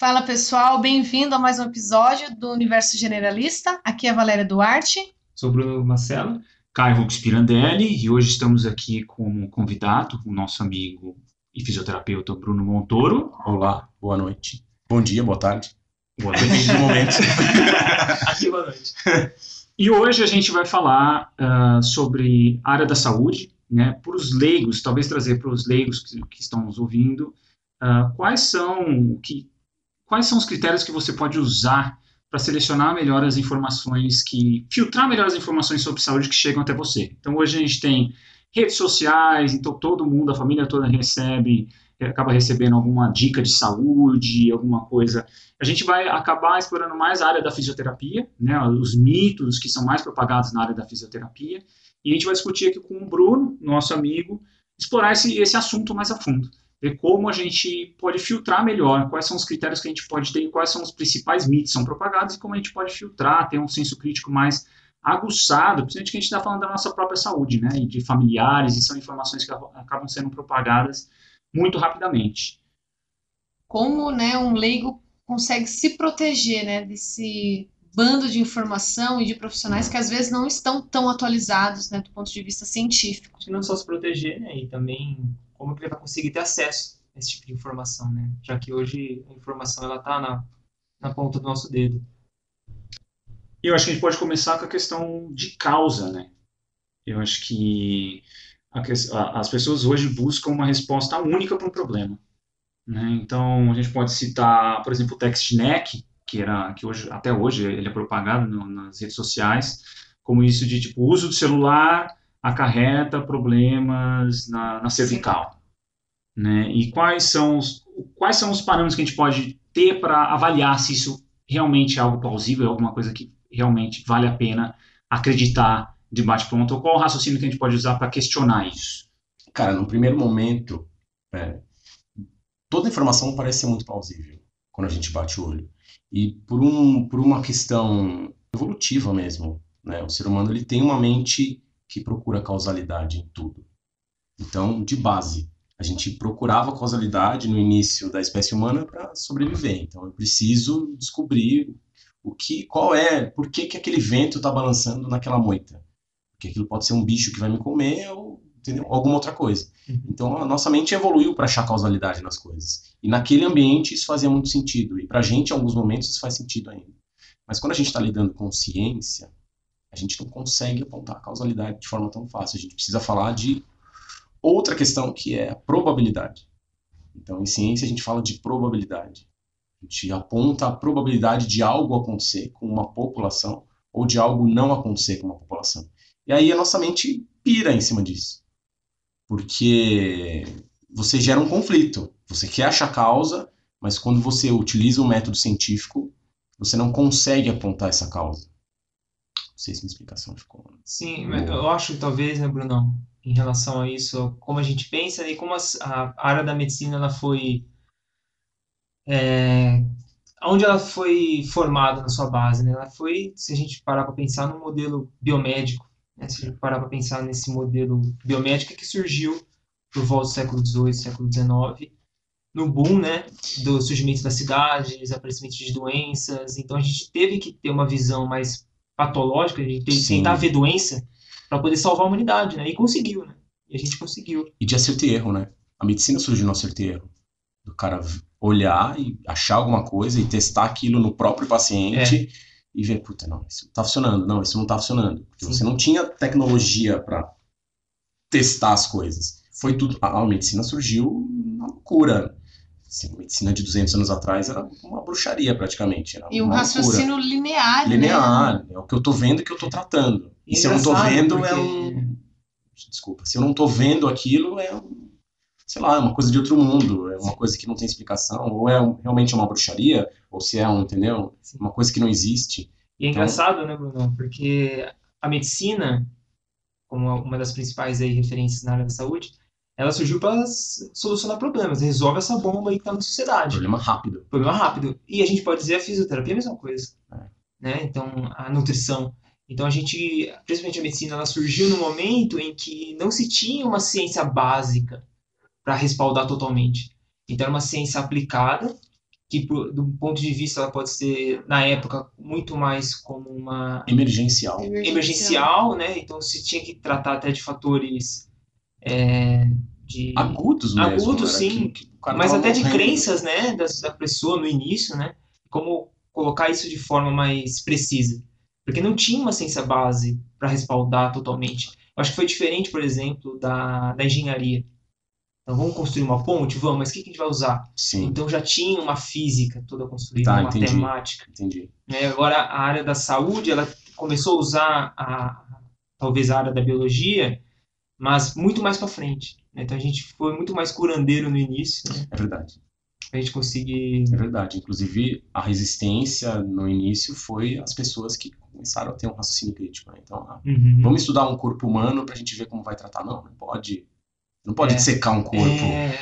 Fala pessoal, bem-vindo a mais um episódio do Universo Generalista. Aqui é a Valéria Duarte. Sou Bruno Marcelo. Caio Rux Pirandelli e hoje estamos aqui como convidado o nosso amigo e fisioterapeuta Bruno Montoro. Olá, boa noite. Bom dia, boa tarde. Boa noite. Depende do momento. Aqui, boa noite. E hoje a gente vai falar uh, sobre área da saúde, né, para os leigos, talvez trazer para os leigos que, que, estão nos ouvindo, uh, quais são que quais são os critérios que você pode usar para selecionar melhor as informações que filtrar melhor as informações sobre saúde que chegam até você. Então hoje a gente tem redes sociais, então todo mundo, a família toda recebe, acaba recebendo alguma dica de saúde, alguma coisa. A gente vai acabar explorando mais a área da fisioterapia, né, os mitos que são mais propagados na área da fisioterapia, e a gente vai discutir aqui com o Bruno, nosso amigo, explorar esse, esse assunto mais a fundo ver como a gente pode filtrar melhor, quais são os critérios que a gente pode ter, quais são os principais mitos que são propagados e como a gente pode filtrar, ter um senso crítico mais aguçado, principalmente que a gente está falando da nossa própria saúde, né, e de familiares, e são informações que acabam sendo propagadas muito rapidamente. Como, né, um leigo consegue se proteger, né, desse bando de informação e de profissionais que às vezes não estão tão atualizados, né, do ponto de vista científico. Acho que não só se proteger, né, e também como que ele vai conseguir ter acesso a esse tipo de informação, né? Já que hoje a informação ela está na, na ponta do nosso dedo. Eu acho que a gente pode começar com a questão de causa, né? Eu acho que a, as pessoas hoje buscam uma resposta única para um problema. Né? Então, a gente pode citar, por exemplo, o TextNet, que era que hoje até hoje ele é propagado no, nas redes sociais, como isso de tipo uso do celular acarreta problemas na, na cervical. Né? E quais são, os, quais são os parâmetros que a gente pode ter para avaliar se isso realmente é algo plausível, é alguma coisa que realmente vale a pena acreditar de bate-pronto? Qual o raciocínio que a gente pode usar para questionar isso? Cara, no primeiro momento, é, toda informação parece ser muito plausível quando a gente bate o olho. E por, um, por uma questão evolutiva mesmo, né? o ser humano ele tem uma mente que procura causalidade em tudo. Então, de base, a gente procurava causalidade no início da espécie humana para sobreviver. Então, eu preciso descobrir o que, qual é, por que, que aquele vento está balançando naquela moita. Porque aquilo pode ser um bicho que vai me comer ou entendeu? alguma outra coisa. Uhum. Então, a nossa mente evoluiu para achar causalidade nas coisas. E naquele ambiente isso fazia muito sentido. E para a gente, em alguns momentos, isso faz sentido ainda. Mas quando a gente está lidando com ciência, a gente não consegue apontar a causalidade de forma tão fácil. A gente precisa falar de outra questão que é a probabilidade. Então, em ciência, a gente fala de probabilidade. A gente aponta a probabilidade de algo acontecer com uma população ou de algo não acontecer com uma população. E aí a nossa mente pira em cima disso. Porque você gera um conflito. Você quer achar causa, mas quando você utiliza o um método científico, você não consegue apontar essa causa sei se minha explicação ficou. Sim, eu acho talvez, né, Brunão, em relação a isso, como a gente pensa e como a, a área da medicina ela foi. É, onde ela foi formada na sua base, né? Ela foi, se a gente parar para pensar no modelo biomédico, né? se a gente parar para pensar nesse modelo biomédico que surgiu por volta do século XVIII, século XIX, no boom, né, do surgimento das cidades, aparecimento de doenças. Então a gente teve que ter uma visão mais patológica, de tentar ver doença para poder salvar a humanidade, né? E conseguiu, né? E a gente conseguiu. E de acerto e erro, né? A medicina surgiu no acerto e erro. Do cara olhar e achar alguma coisa e testar aquilo no próprio paciente é. e ver, puta, não, isso tá funcionando, não, isso não tá funcionando. Porque Sim. você não tinha tecnologia para testar as coisas. Foi tudo. A, a medicina surgiu na loucura. Assim, medicina de 200 anos atrás era uma bruxaria praticamente. Era e um raciocínio loucura. linear. Linear. Né? É o que eu tô vendo que eu tô tratando. E, e se eu não tô vendo, porque... é um. Desculpa. Se eu não tô vendo aquilo, é um. Sei lá, é uma coisa de outro mundo. É uma coisa que não tem explicação. Ou é um, realmente uma bruxaria, ou se é um, entendeu? Sim. Uma coisa que não existe. E é então... engraçado, né, Bruno? Porque a medicina, como uma das principais aí referências na área da saúde, ela surgiu para solucionar problemas, resolve essa bomba aí que está na sociedade. Problema rápido. Problema rápido. E a gente pode dizer a fisioterapia é a mesma coisa. É. Né? Então, a nutrição. Então, a gente, principalmente a medicina, ela surgiu no momento em que não se tinha uma ciência básica para respaldar totalmente. Então, era uma ciência aplicada que do ponto de vista ela pode ser na época muito mais como uma Emergencial. emergencial, né? Então se tinha que tratar até de fatores é, de Agudos mesmo. Agudos, sim, que- que mas até de crenças, né, da, da pessoa no início, né? Como colocar isso de forma mais precisa. Porque não tinha uma ciência base para respaldar totalmente. Eu acho que foi diferente, por exemplo, da, da engenharia. Então, vamos construir uma ponte? Vamos, mas o que, que a gente vai usar? Sim, Então, já tinha uma física toda construída, Tá, uma entendi. matemática. entendi. né? Agora, a área da saúde, ela começou a usar a, talvez a área da biologia, mas muito mais para frente. Né? Então, a gente foi muito mais curandeiro no início, né? É verdade. Pra gente conseguir É verdade. Inclusive, a resistência no início foi as pessoas que começaram a ter um raciocínio crítico. Né? Então, ah, Uhum. vamos estudar um corpo humano pra gente ver como vai tratar. Não, não pode. Não pode É. dissecar um corpo É,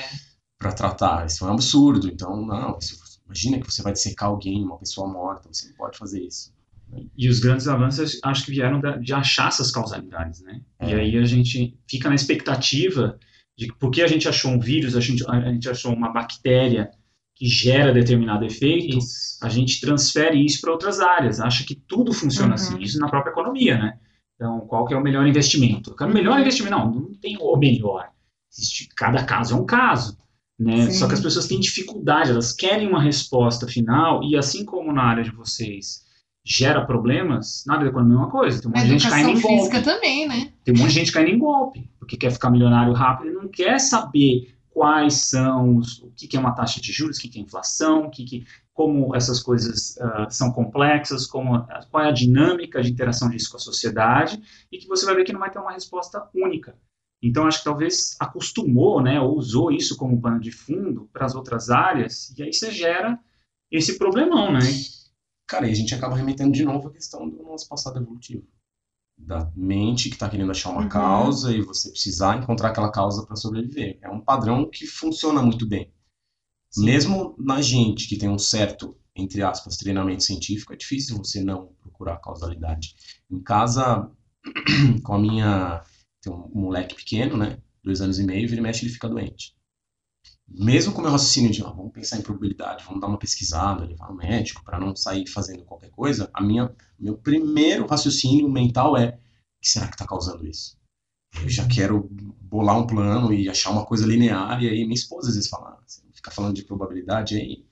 pra tratar. Isso é um absurdo. Então, não. isso- imagina que você vai dissecar alguém, uma pessoa morta. Você não pode fazer isso. E os grandes avanços acho que vieram de achar essas causalidades, né? E É. aí a gente fica na expectativa de que porque a gente achou um vírus, a gente, a gente achou uma bactéria que gera determinado efeito, isso. a gente transfere isso para outras áreas, acha que tudo funciona Uhum. assim, isso na própria economia, né? Então, qual que é o melhor investimento? O melhor investimento, não, não tem o melhor. Existe, cada caso é um caso, né? Sim. Só que as pessoas têm dificuldade, elas querem uma resposta final, e assim como na área de vocês gera problemas, na área da economia é uma coisa, tem um monte de gente caindo em golpe. também, né? Tem um monte de gente caindo em golpe, porque quer ficar milionário rápido e não quer saber quais são os, o que, que é uma taxa de juros, o que, que é inflação, o que, que, como essas coisas ah, são complexas, como, qual é a dinâmica de interação disso com a sociedade, e que você vai ver que não vai ter uma resposta única. Então, acho que talvez acostumou, né, ou usou isso como pano de fundo para as outras áreas, e aí você gera esse problemão, né? Cara, e a gente acaba remetendo de novo à questão do nosso passado evolutivo. Da mente que está querendo achar uma Uhum. causa e você precisar encontrar aquela causa para sobreviver. É um padrão que funciona muito bem. Sim. Mesmo na gente que tem um certo, entre aspas, treinamento científico, é difícil você não procurar causalidade. Em casa, com a minha. Tem um moleque pequeno, né? Dois anos e meio, vira e mexe, ele fica doente. Mesmo com o meu raciocínio de, ah, vamos pensar em probabilidade, vamos dar uma pesquisada, levar no médico para não sair fazendo qualquer coisa, a minha, meu primeiro raciocínio mental é: o que será que está causando isso? Eu já quero bolar um plano e achar uma coisa linear, e aí minha esposa às vezes fala: ah, você fica falando de probabilidade aí.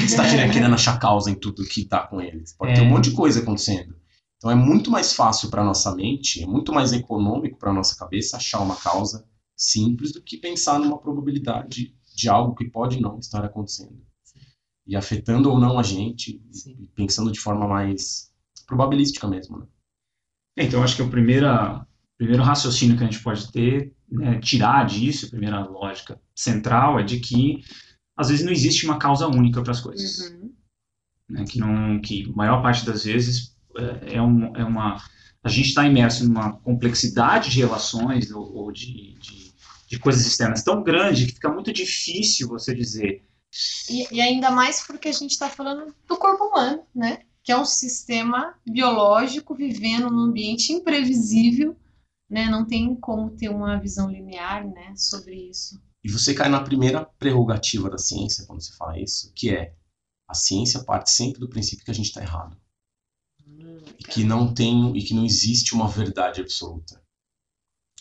Você está querendo, achar causa em tudo que está com eles. Pode ter É. um monte de coisa acontecendo. Então é muito mais fácil para nossa mente, é muito mais econômico para nossa cabeça achar uma causa simples do que pensar numa probabilidade de algo que pode não estar acontecendo. E afetando ou não a gente, Sim. pensando de forma mais probabilística mesmo. Né? Então, acho que o primeiro, primeiro raciocínio que a gente pode ter, né, tirar disso, a primeira lógica central, é de que às vezes não existe uma causa única para as coisas. Uhum. Né, que, não, que a maior parte das vezes é, é, um, é uma. A gente está imerso numa complexidade de relações ou, ou de, de, de coisas externas tão grande que fica muito difícil você dizer. E, e ainda mais porque a gente está falando do corpo humano, né? Que é um sistema biológico vivendo num ambiente imprevisível, né? Não tem como ter uma visão linear, né? Sobre isso. E você cai na primeira prerrogativa da ciência quando você fala isso, que é a ciência parte sempre do princípio que a gente está errado. E que não tem e que não existe uma verdade absoluta.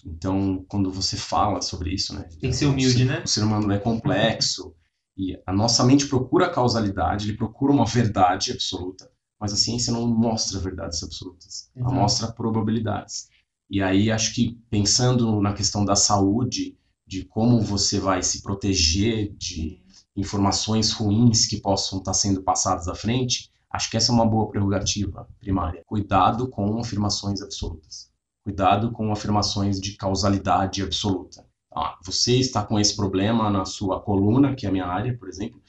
Então, quando você fala sobre isso, né? Tem que ser humilde, o, né? O ser humano é complexo e a nossa mente procura a causalidade, ele procura uma verdade absoluta, mas a ciência não mostra verdades absolutas, ela Exato. mostra probabilidades. E aí acho que pensando na questão da saúde, de como você vai se proteger de informações ruins que possam estar sendo passadas à frente, acho que essa é uma boa prerrogativa primária. Cuidado com afirmações absolutas. Cuidado com afirmações de causalidade absoluta. Ah, você está com esse problema na sua coluna, que é a minha área, por exemplo,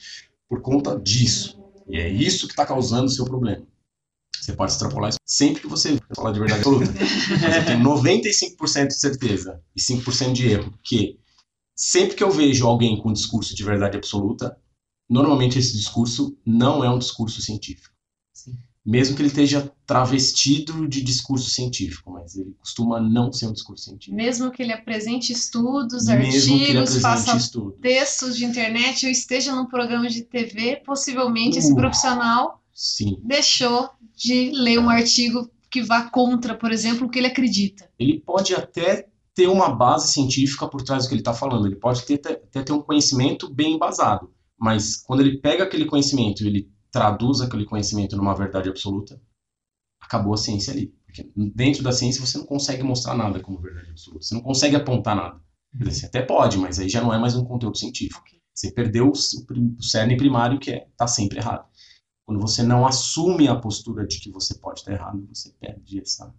por conta disso. E é isso que está causando o seu problema. Você pode extrapolar isso sempre que você falar de verdade absoluta. Eu tenho 95% de certeza e 5% de erro que sempre que eu vejo alguém com discurso de verdade absoluta, normalmente esse discurso não é um discurso científico. Mesmo que ele esteja travestido de discurso científico, mas ele costuma não ser um discurso científico. Mesmo que ele apresente estudos, Mesmo artigos, faça apresente estudos. textos de internet ou esteja num programa de TV, possivelmente esse Uh. profissional Sim. deixou de ler um artigo que vá contra, por exemplo, o que ele acredita. Ele pode até ter uma base científica por trás do que ele está falando, ele pode ter, até ter um conhecimento bem embasado, mas quando ele pega aquele conhecimento ele traduz aquele conhecimento numa verdade absoluta, acabou a ciência ali. Porque dentro da ciência você não consegue mostrar nada como verdade absoluta, você não consegue apontar nada. Quer dizer, você até pode, mas aí já não é mais um conteúdo científico. Você perdeu o, cerne primário que é tá sempre errado. Quando você não assume a postura de que você pode estar errado, você perde essa,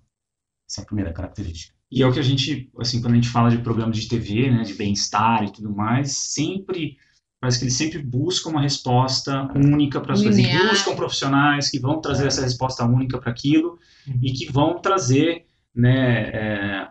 essa primeira característica. E é o que a gente, assim, quando a gente fala de programas de TV, né, de bem-estar e tudo mais, sempre, parece que eles sempre buscam uma resposta única para as coisas, e Linear. buscam profissionais que vão trazer essa resposta única para aquilo Uhum. e que vão trazer, né, é,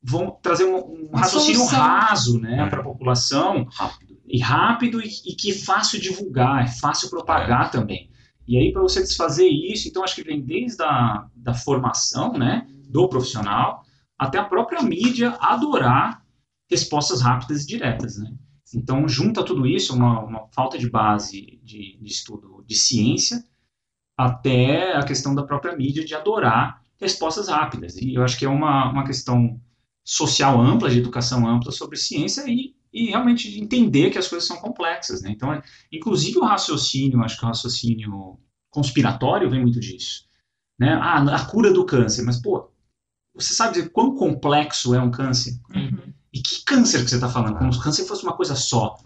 vão trazer um, um raciocínio solução. raso, né, É. para a população Rápido. e rápido e, e que é fácil divulgar, é fácil propagar também. E aí, para você desfazer isso, então acho que vem desde a da formação né, do profissional até a própria mídia adorar respostas rápidas e diretas. Né? Então, junta tudo isso, uma, uma falta de base de, de estudo de ciência, até a questão da própria mídia de adorar respostas rápidas. E eu acho que é uma, uma questão social ampla, de educação ampla sobre ciência e, e realmente de entender que as coisas são complexas. Né? Então, é- inclusive o raciocínio, acho que o raciocínio conspiratório vem muito disso. Né? Ah, a cura do câncer, mas, pô, você sabe dizer quão complexo é um câncer? Uhum. E que câncer que você está falando? Como se o câncer fosse uma coisa só.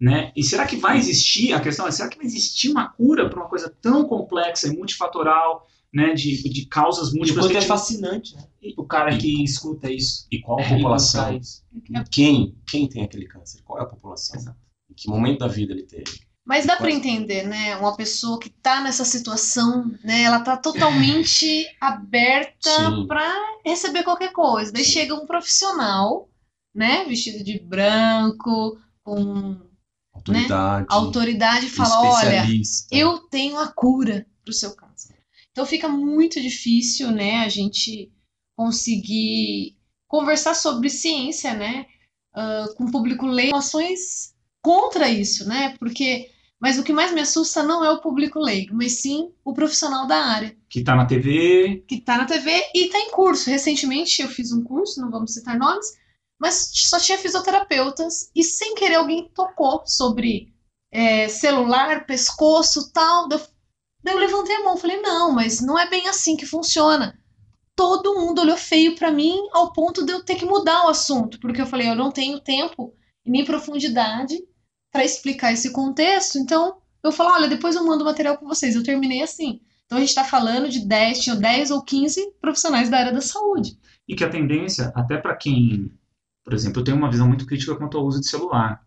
Né? E será que vai existir, a questão é, será que vai existir uma cura para uma coisa tão complexa e multifatorial, né, de, de causas E o múltiplas? a é fascinante, né? O cara que escuta isso. E qual a É, e população? isso. Quem, quem tem aquele câncer? Qual é a população? Exato. Em que momento da vida ele teve? Mas dá para entender, né? Uma pessoa que tá nessa situação, né? Ela tá totalmente aberta para receber qualquer coisa. Daí Sim. chega um profissional, né? Vestido de branco, com Autoridade, autoridade e fala: olha, eu tenho a cura para o seu câncer. Então fica muito difícil, né, a gente conseguir conversar sobre ciência, né, ah, com o público leigo, ações contra isso, né, porque, mas o que mais me assusta não é o público leigo, mas sim o profissional da área, Que está na TV, que está na TV e está em curso. Recentemente eu fiz um curso, não vamos citar nomes, mas só tinha fisioterapeutas e sem querer alguém tocou sobre é, celular, pescoço, tal. Daí eu- levantei a mão, falei não, mas não é bem assim que funciona. Todo mundo olhou feio pra mim ao ponto de eu ter que mudar o assunto, porque eu falei eu não tenho tempo nem profundidade para explicar esse contexto. Então eu falo, olha, depois eu mando o material com vocês. Eu terminei assim. Então a gente está falando de 10, tinha 10 ou 15 profissionais da área da saúde. e que a tendência, até para quem, por exemplo, eu tenho uma visão muito crítica quanto ao uso de celular.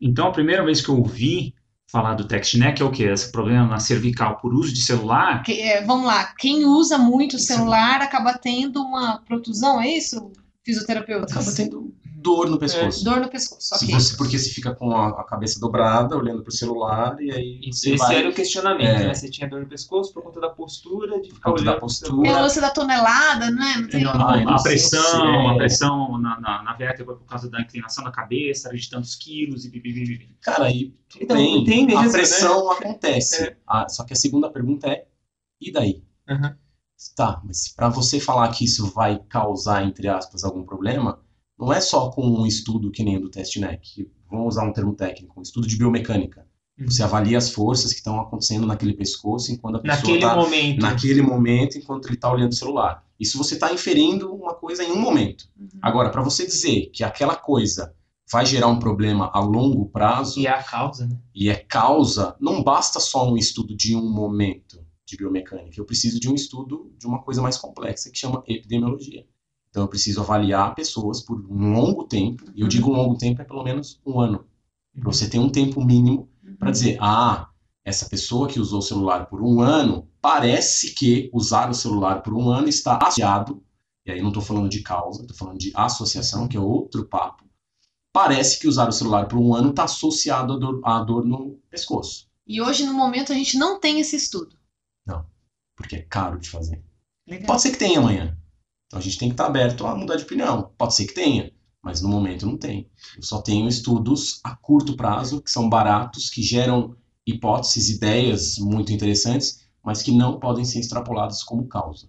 Então, a primeira vez que eu ouvi falar do TextNet, que é o quê? Esse problema na cervical por uso de celular, Que, é, vamos lá, quem usa muito o celular acaba tendo uma protusão, é isso? Fisioterapeuta? Acaba tendo dor no pescoço. Dor no pescoço, Se ok. você, porque você fica com a, a cabeça dobrada, olhando pro celular, e aí esse vai... era o questionamento, É. né? Você tinha dor no pescoço por conta da postura, de ficar conta da olhando pro postura. Tem o celular. lance da tonelada, né? Não tem- não, não, Ah, não a pressão, a pressão na, na, na vértebra por causa da inclinação da cabeça, era de tantos quilos e bibibibi. Cara, aí tudo Então, bem, tem mesmo, a né? pressão acontece. É. Ah, só que a segunda pergunta é, e daí? Aham. Tá, mas para você falar que isso vai causar, entre aspas, algum problema, não é só com um estudo que nem o do TestNet, vamos usar um termo técnico, um estudo de biomecânica. Uhum. Você avalia as forças que estão acontecendo naquele pescoço enquanto a pessoa Naquele está momento. naquele momento enquanto ele está olhando o celular. Isso você está inferindo uma coisa em um momento. Uhum. Agora, para você dizer que aquela coisa vai gerar um problema a longo prazo E é a causa, né? e é causa, não basta só um estudo de um momento de biomecânica. Eu preciso de um estudo de uma coisa mais complexa que chama epidemiologia. Então eu preciso avaliar pessoas por um longo tempo, e eu digo um longo tempo é pelo menos um ano, para você ter um tempo mínimo para dizer, ah, essa pessoa que usou o celular por um ano, parece que usar o celular por um ano está associado, e aí não estou falando de causa, estou falando de associação, que é outro papo, parece que usar o celular por um ano está associado à dor, à dor no pescoço, E hoje, no momento, a gente não tem esse estudo. porque é caro de fazer. Legal. Pode ser que tenha amanhã, Então a gente tem que estar aberto a mudar de opinião. Pode ser que tenha, mas no momento não tem. Eu só tenho estudos a curto prazo, que são baratos, que geram hipóteses, ideias muito interessantes, mas que não podem ser extrapoladas como causa.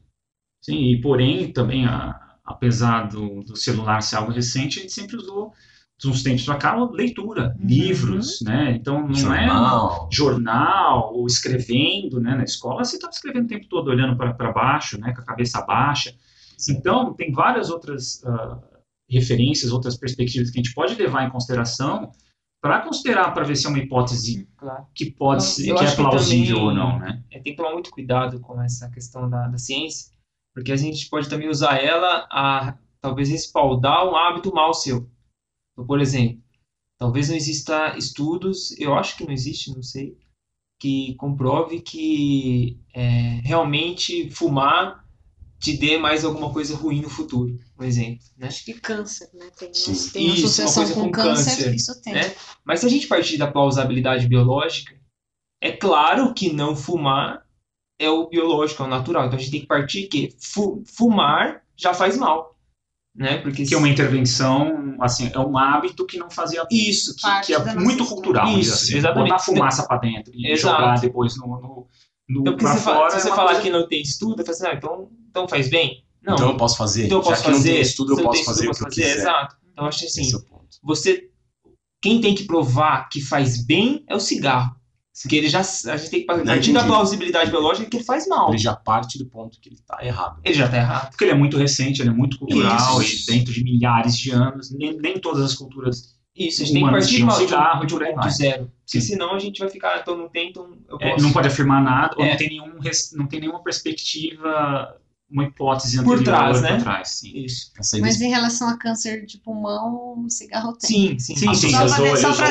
Sim, e porém, também, a, apesar do, do celular ser algo recente, a gente sempre usou de uns tempos para cá, leitura, Uhum. livros, né? Então não é Jornal. jornal ou escrevendo, né? Na escola você estava escrevendo o tempo todo olhando para baixo, né? Com a cabeça baixa. Então tem várias outras ah, referências, outras perspectivas que a gente pode levar em consideração para considerar para ver se é uma hipótese Claro. que pode Eu- ser que é que plausível também- ou não, né? É, tem que tomar muito cuidado com essa questão da, da ciência, porque a gente pode também usar ela a talvez respaldar um hábito mal seu. Então, por exemplo, talvez não exista estudos, eu acho que não existe, não sei, que comprove que é, realmente fumar te dê mais alguma coisa ruim no futuro, por exemplo, né? Acho que câncer, né? Tem, Sim. tem Isso, uma associação com, com câncer, câncer, isso tem. né? Mas se a gente partir da plausibilidade biológica, é claro que não fumar é o biológico, é o natural. Então a gente tem que partir que fu- fumar já faz mal, né? Porque Que é uma intervenção, assim, é um hábito que não fazia isso, que, que é muito cultural, Isso, assim. exatamente. Botar fumaça para dentro e Exato. jogar depois no, no, no então, pra fora. se é você uma falar coisa- que não tem estudo, assim, ah, então, então faz bem. Não, Então eu posso fazer. então eu posso Já que não fazer. tem estudo, eu posso estudo, fazer eu o que posso eu fazer. quiser. Exato. Então eu acho assim, Esse é o ponto. você quem tem que provar que faz bem é o cigarro. Porque ele já a gente tem que partir da plausibilidade biológica que ele faz mal. Ele já parte do ponto que ele está errado. Ele já tá errado. Porque ele é muito recente, ele é muito cultural Isso. e dentro de milhares de anos, nem, nem todas as culturas. Isso, a gente tem que partir de uma- de um- cigarro e de um por ponto vai. zero. Porque Sim. senão a gente vai ficar, então não tem, então eu é, posso. não pode afirmar nada, ou É. não tem, nenhum, não tem nenhuma perspectiva, uma hipótese Por anterior trás, né? por trás, sim. Isso. Mas em relação a câncer de pulmão, o cigarro tem. Sim, sim. Sim, sim, Só para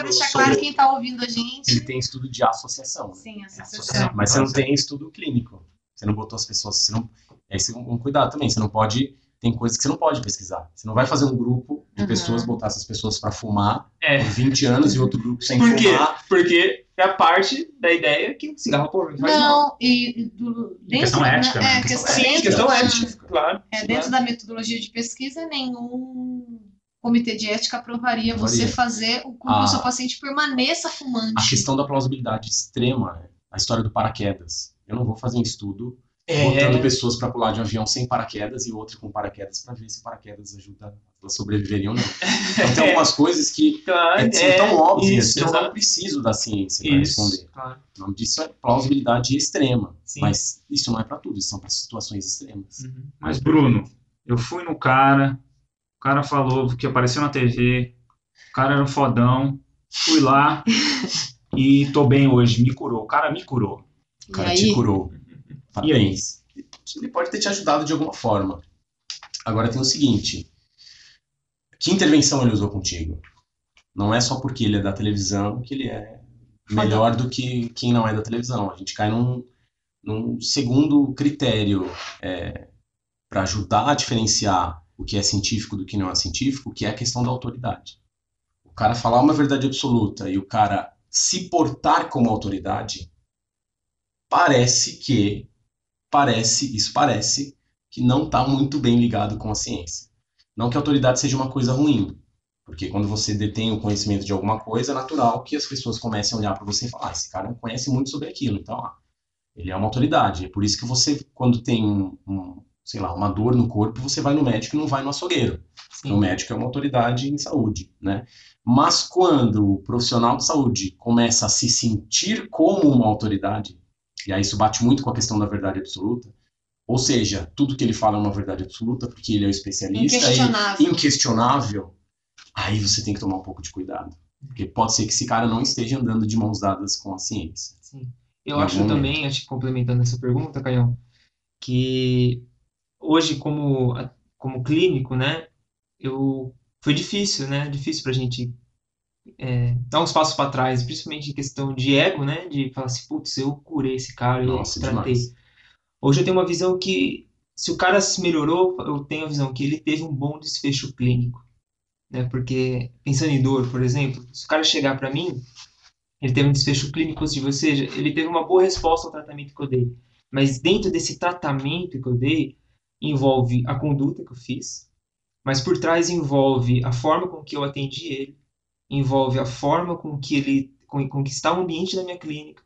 é, deixar claro quem tá ouvindo a gente. Ele tem estudo de associação. né? Sim, É, associação. associação. Mas você não tem estudo clínico. Você não botou as pessoas. Você não... É isso um cuidado também. Você não pode. Tem coisas que você não pode pesquisar. Você não vai fazer um grupo de Uhum. pessoas, botar essas pessoas para fumar É. por 20 anos e outro grupo sem Por quê? fumar. Porque é a parte da ideia que o cigarro pô, faz mal. Não, e, e do, dentro, questão ética, né? É, Questão questão, dentro, questão ética, claro. É, dentro da metodologia de pesquisa, nenhum comitê de ética aprovaria você fazer com que o Ah. seu paciente permaneça fumante. A questão da plausibilidade extrema, né? a história do paraquedas. Eu não vou fazer um estudo É. botando pessoas para pular de um avião sem paraquedas e outro com paraquedas para ver se paraquedas ajuda elas sobreviverem ou não. Então tem algumas coisas que Claro, é, são é, tão óbvias isso, que eu não preciso da ciência para responder. claro. O nome disso é plausibilidade extrema. Sim. Mas isso não é para tudo, isso são para situações extremas. Uhum. Mas, Bruno, eu fui no cara, o cara falou que apareceu na TV, o cara era um fodão, fui lá e tô bem hoje, me curou. O cara me curou. O cara E aí? te curou. E aí? Ele pode ter te ajudado de alguma forma. Agora tem o seguinte: que intervenção ele usou contigo? Não é só porque ele é da televisão que ele é melhor do que quem não é da televisão. A gente cai num, num segundo critério para ajudar a diferenciar o que é científico do que não é científico, que é a questão da autoridade. O cara falar uma verdade absoluta e o cara se portar como autoridade, parece que parece, isso parece, que não está muito bem ligado com a ciência. Não que a autoridade seja uma coisa ruim, porque quando você detém o conhecimento de alguma coisa, é natural que as pessoas comecem a olhar para você e falar: ah, esse cara conhece muito sobre aquilo, então ah, ele é uma autoridade. É por isso que você, quando tem um, um, sei lá, uma dor no corpo, você vai no médico e não vai no açougueiro. Porque o médico é uma autoridade em saúde, né? Mas quando o profissional de saúde começa a se sentir como uma autoridade, e aí isso bate muito com a questão da verdade absoluta, ou seja, tudo que ele fala é uma verdade absoluta porque ele é o especialista Inquestionável. e inquestionável, aí você tem que tomar um pouco de cuidado. Porque pode ser que esse cara não esteja andando de mãos dadas com a ciência. Sim. Eu acho algum também, acho que complementando essa pergunta, Caião, que hoje como como clínico, né, eu foi difícil, né, difícil pra gente é, dar uns passos para trás, principalmente em questão de ego, né, de falar assim, putz, eu curei esse cara, eu Nossa, tratei. demais. Hoje eu tenho uma visão que se o cara se melhorou, eu tenho a visão que ele teve um bom desfecho clínico, né? Porque pensando em dor, por exemplo, se o cara chegar para mim, ele teve um desfecho clínico positivo, ou seja, ele teve uma boa resposta ao tratamento que eu dei. Mas dentro desse tratamento que eu dei, envolve a conduta que eu fiz, mas por trás envolve a forma com que eu atendi ele, envolve a forma com que ele com, com que está o ambiente da minha clínica,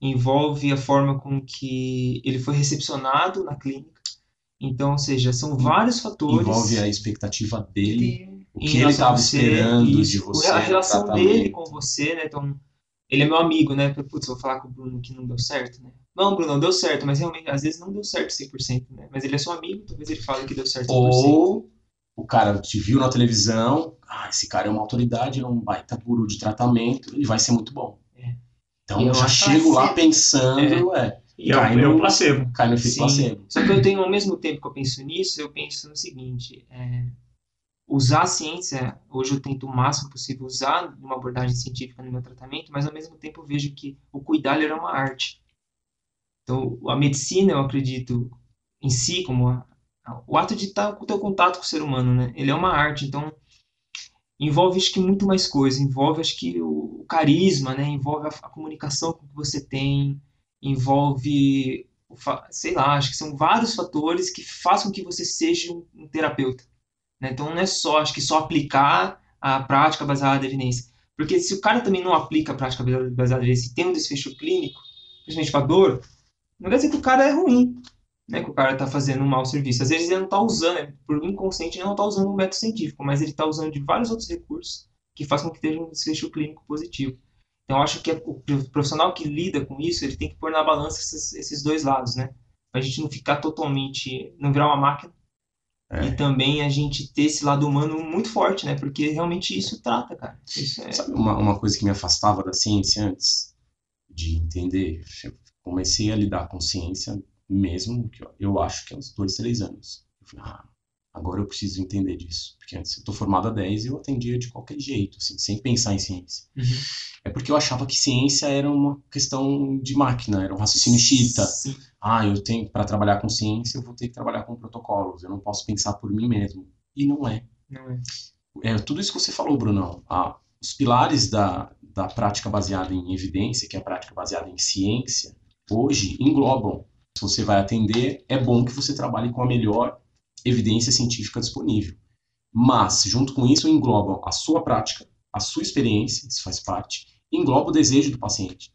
envolve a forma com que ele foi recepcionado na clínica. Então, ou seja, são vários fatores. Envolve a expectativa dele, de- o que ele estava esperando isso, de você. A relação dele com você, né? Então, ele é meu amigo, né? Putz, vou falar com o Bruno que não deu certo, né? Não, Bruno, não deu certo, mas realmente, às vezes não deu certo 100%, né? Mas ele é seu amigo, talvez ele fale que deu certo 100%. Ou o cara te viu na televisão, ah, esse cara é uma autoridade, é um baita guru de tratamento, ele vai ser muito bom. É. Então eu eu já chego lá pensando, é, E é, Cai o- é no- placebo. cai no efeito placebo. Só que eu tenho, ao mesmo tempo que eu penso nisso, eu penso no seguinte, é, usar a ciência, hoje eu tento o máximo possível usar uma abordagem científica no meu tratamento, mas ao mesmo tempo eu vejo que o cuidar é uma arte. Então, a medicina, eu acredito, em si, como a- o ato de estar com o teu contato com o ser humano, né? Ele é uma arte, então envolve acho que muito mais coisa, envolve acho que o, carisma, né? Envolve a, a comunicação que você tem, envolve sei lá, acho que são vários fatores que façam que você seja um, um terapeuta. né? Então não é só, acho que só aplicar a prática baseada em evidência. Porque se o cara também não aplica a prática baseada em evidência e tem um desfecho clínico, principalmente para dor, não quer dizer que o cara é ruim, né? que o cara está fazendo um mau serviço. Às vezes ele não está usando, é, por inconsciente, ele não está usando um método científico, mas ele está usando de vários outros recursos que façam com que tenha um desfecho clínico positivo. Então, eu acho que o profissional que lida com isso, ele tem que pôr na balança esses, esses dois lados, né? Pra gente não ficar totalmente, não virar uma máquina. É. E também a gente ter esse lado humano muito forte, né? Porque realmente isso trata, cara. Isso é... Sabe uma, uma coisa que me afastava da ciência antes de entender? Eu comecei a lidar com ciência mesmo, que eu, acho que há uns dois, três anos. Eu falei, ah, agora eu preciso entender disso. Porque antes eu tô formado há 10 e eu atendia de qualquer jeito, assim, sem pensar em ciência. Uhum. É porque eu achava que ciência era uma questão de máquina, era um raciocínio chita. Sim. Ah, eu tenho para trabalhar com ciência, eu vou ter que trabalhar com protocolos, eu não posso pensar por mim mesmo. E não é. Não é. É tudo isso que você falou, Brunão. Ah, os pilares da, da prática baseada em evidência, que é a prática baseada em ciência, hoje englobam. Se você vai atender, é bom que você trabalhe com a melhor evidência científica disponível. Mas, junto com isso, englobam a sua prática, a sua experiência, isso faz parte, e engloba o desejo do paciente.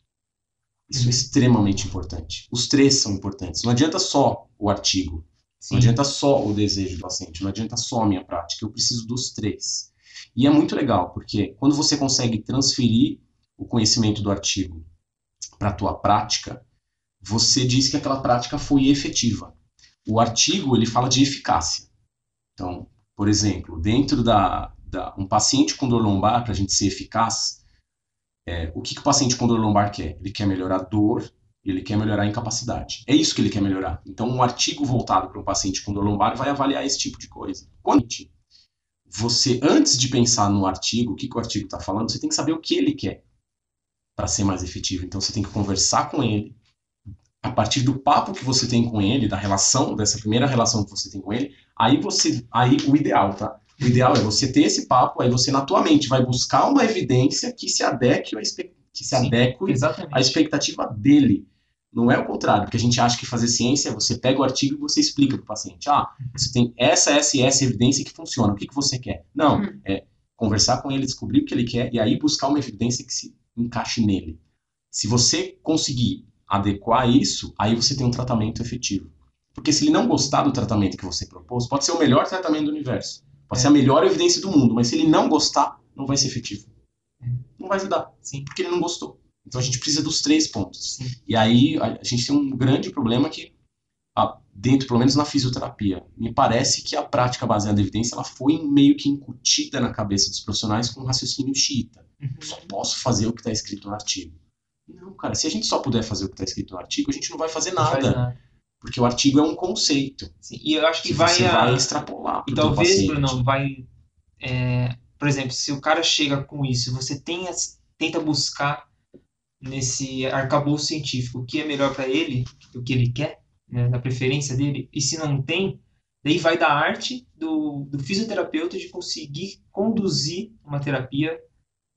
Isso Uhum. é extremamente importante. Os três são importantes. Não adianta só o artigo, Sim. não adianta só o desejo do paciente, não adianta só a minha prática, eu preciso dos três. E é muito legal, porque quando você consegue transferir o conhecimento do artigo para a tua prática, você diz que aquela prática foi efetiva. O artigo, ele fala de eficácia. Então, por exemplo, dentro da, da um paciente com dor lombar, para a gente ser eficaz, é, o que, que o paciente com dor lombar quer? Ele quer melhorar dor, ele quer melhorar a incapacidade. É isso que ele quer melhorar. Então, um artigo voltado para um paciente com dor lombar vai avaliar esse tipo de coisa. Quando você, antes de pensar no artigo, o que, que o artigo está falando, você tem que saber o que ele quer para ser mais efetivo. Então, você tem que conversar com ele. A partir do papo que você tem com ele, da relação, dessa primeira relação que você tem com ele, aí você, aí o ideal, tá? O ideal é você ter esse papo, aí você na tua mente vai buscar uma evidência que se adeque, à espe- que se Sim, adeque à Exatamente. expectativa dele. Não é o contrário, porque a gente acha que fazer ciência é você pega o artigo e você explica para o paciente. Ah, você tem essa, essa e essa evidência que funciona, o que, que você quer? Não, Uhum. é conversar com ele, descobrir o que ele quer e aí buscar uma evidência que se encaixe nele. Se você conseguir adequar isso, aí você tem um tratamento efetivo. Porque se ele não gostar do tratamento que você propôs, pode ser o melhor tratamento do universo, pode É. ser a melhor evidência do mundo, mas se ele não gostar, não vai ser efetivo. Não vai ajudar Sim. porque ele não gostou. Então a gente precisa dos três pontos. Sim. E aí a, gente tem um grande problema que, dentro, pelo menos na fisioterapia, me parece que a prática baseada em evidência ela foi meio que incutida na cabeça dos profissionais com um raciocínio xiita. Uhum. Só posso fazer o que está escrito no artigo. Não, cara, se a gente só puder fazer o que está escrito no artigo, a gente não vai fazer nada. Porque o artigo é um conceito Sim, E eu acho que vai, você a... vai extrapolar E talvez. Bruno, vai. é, por exemplo, se o cara chega com isso, você tem as- tenta buscar nesse arcabouço científico o que é melhor para ele, o que ele quer, né, da preferência dele, e se não tem, daí vai da arte do, do fisioterapeuta de conseguir conduzir uma terapia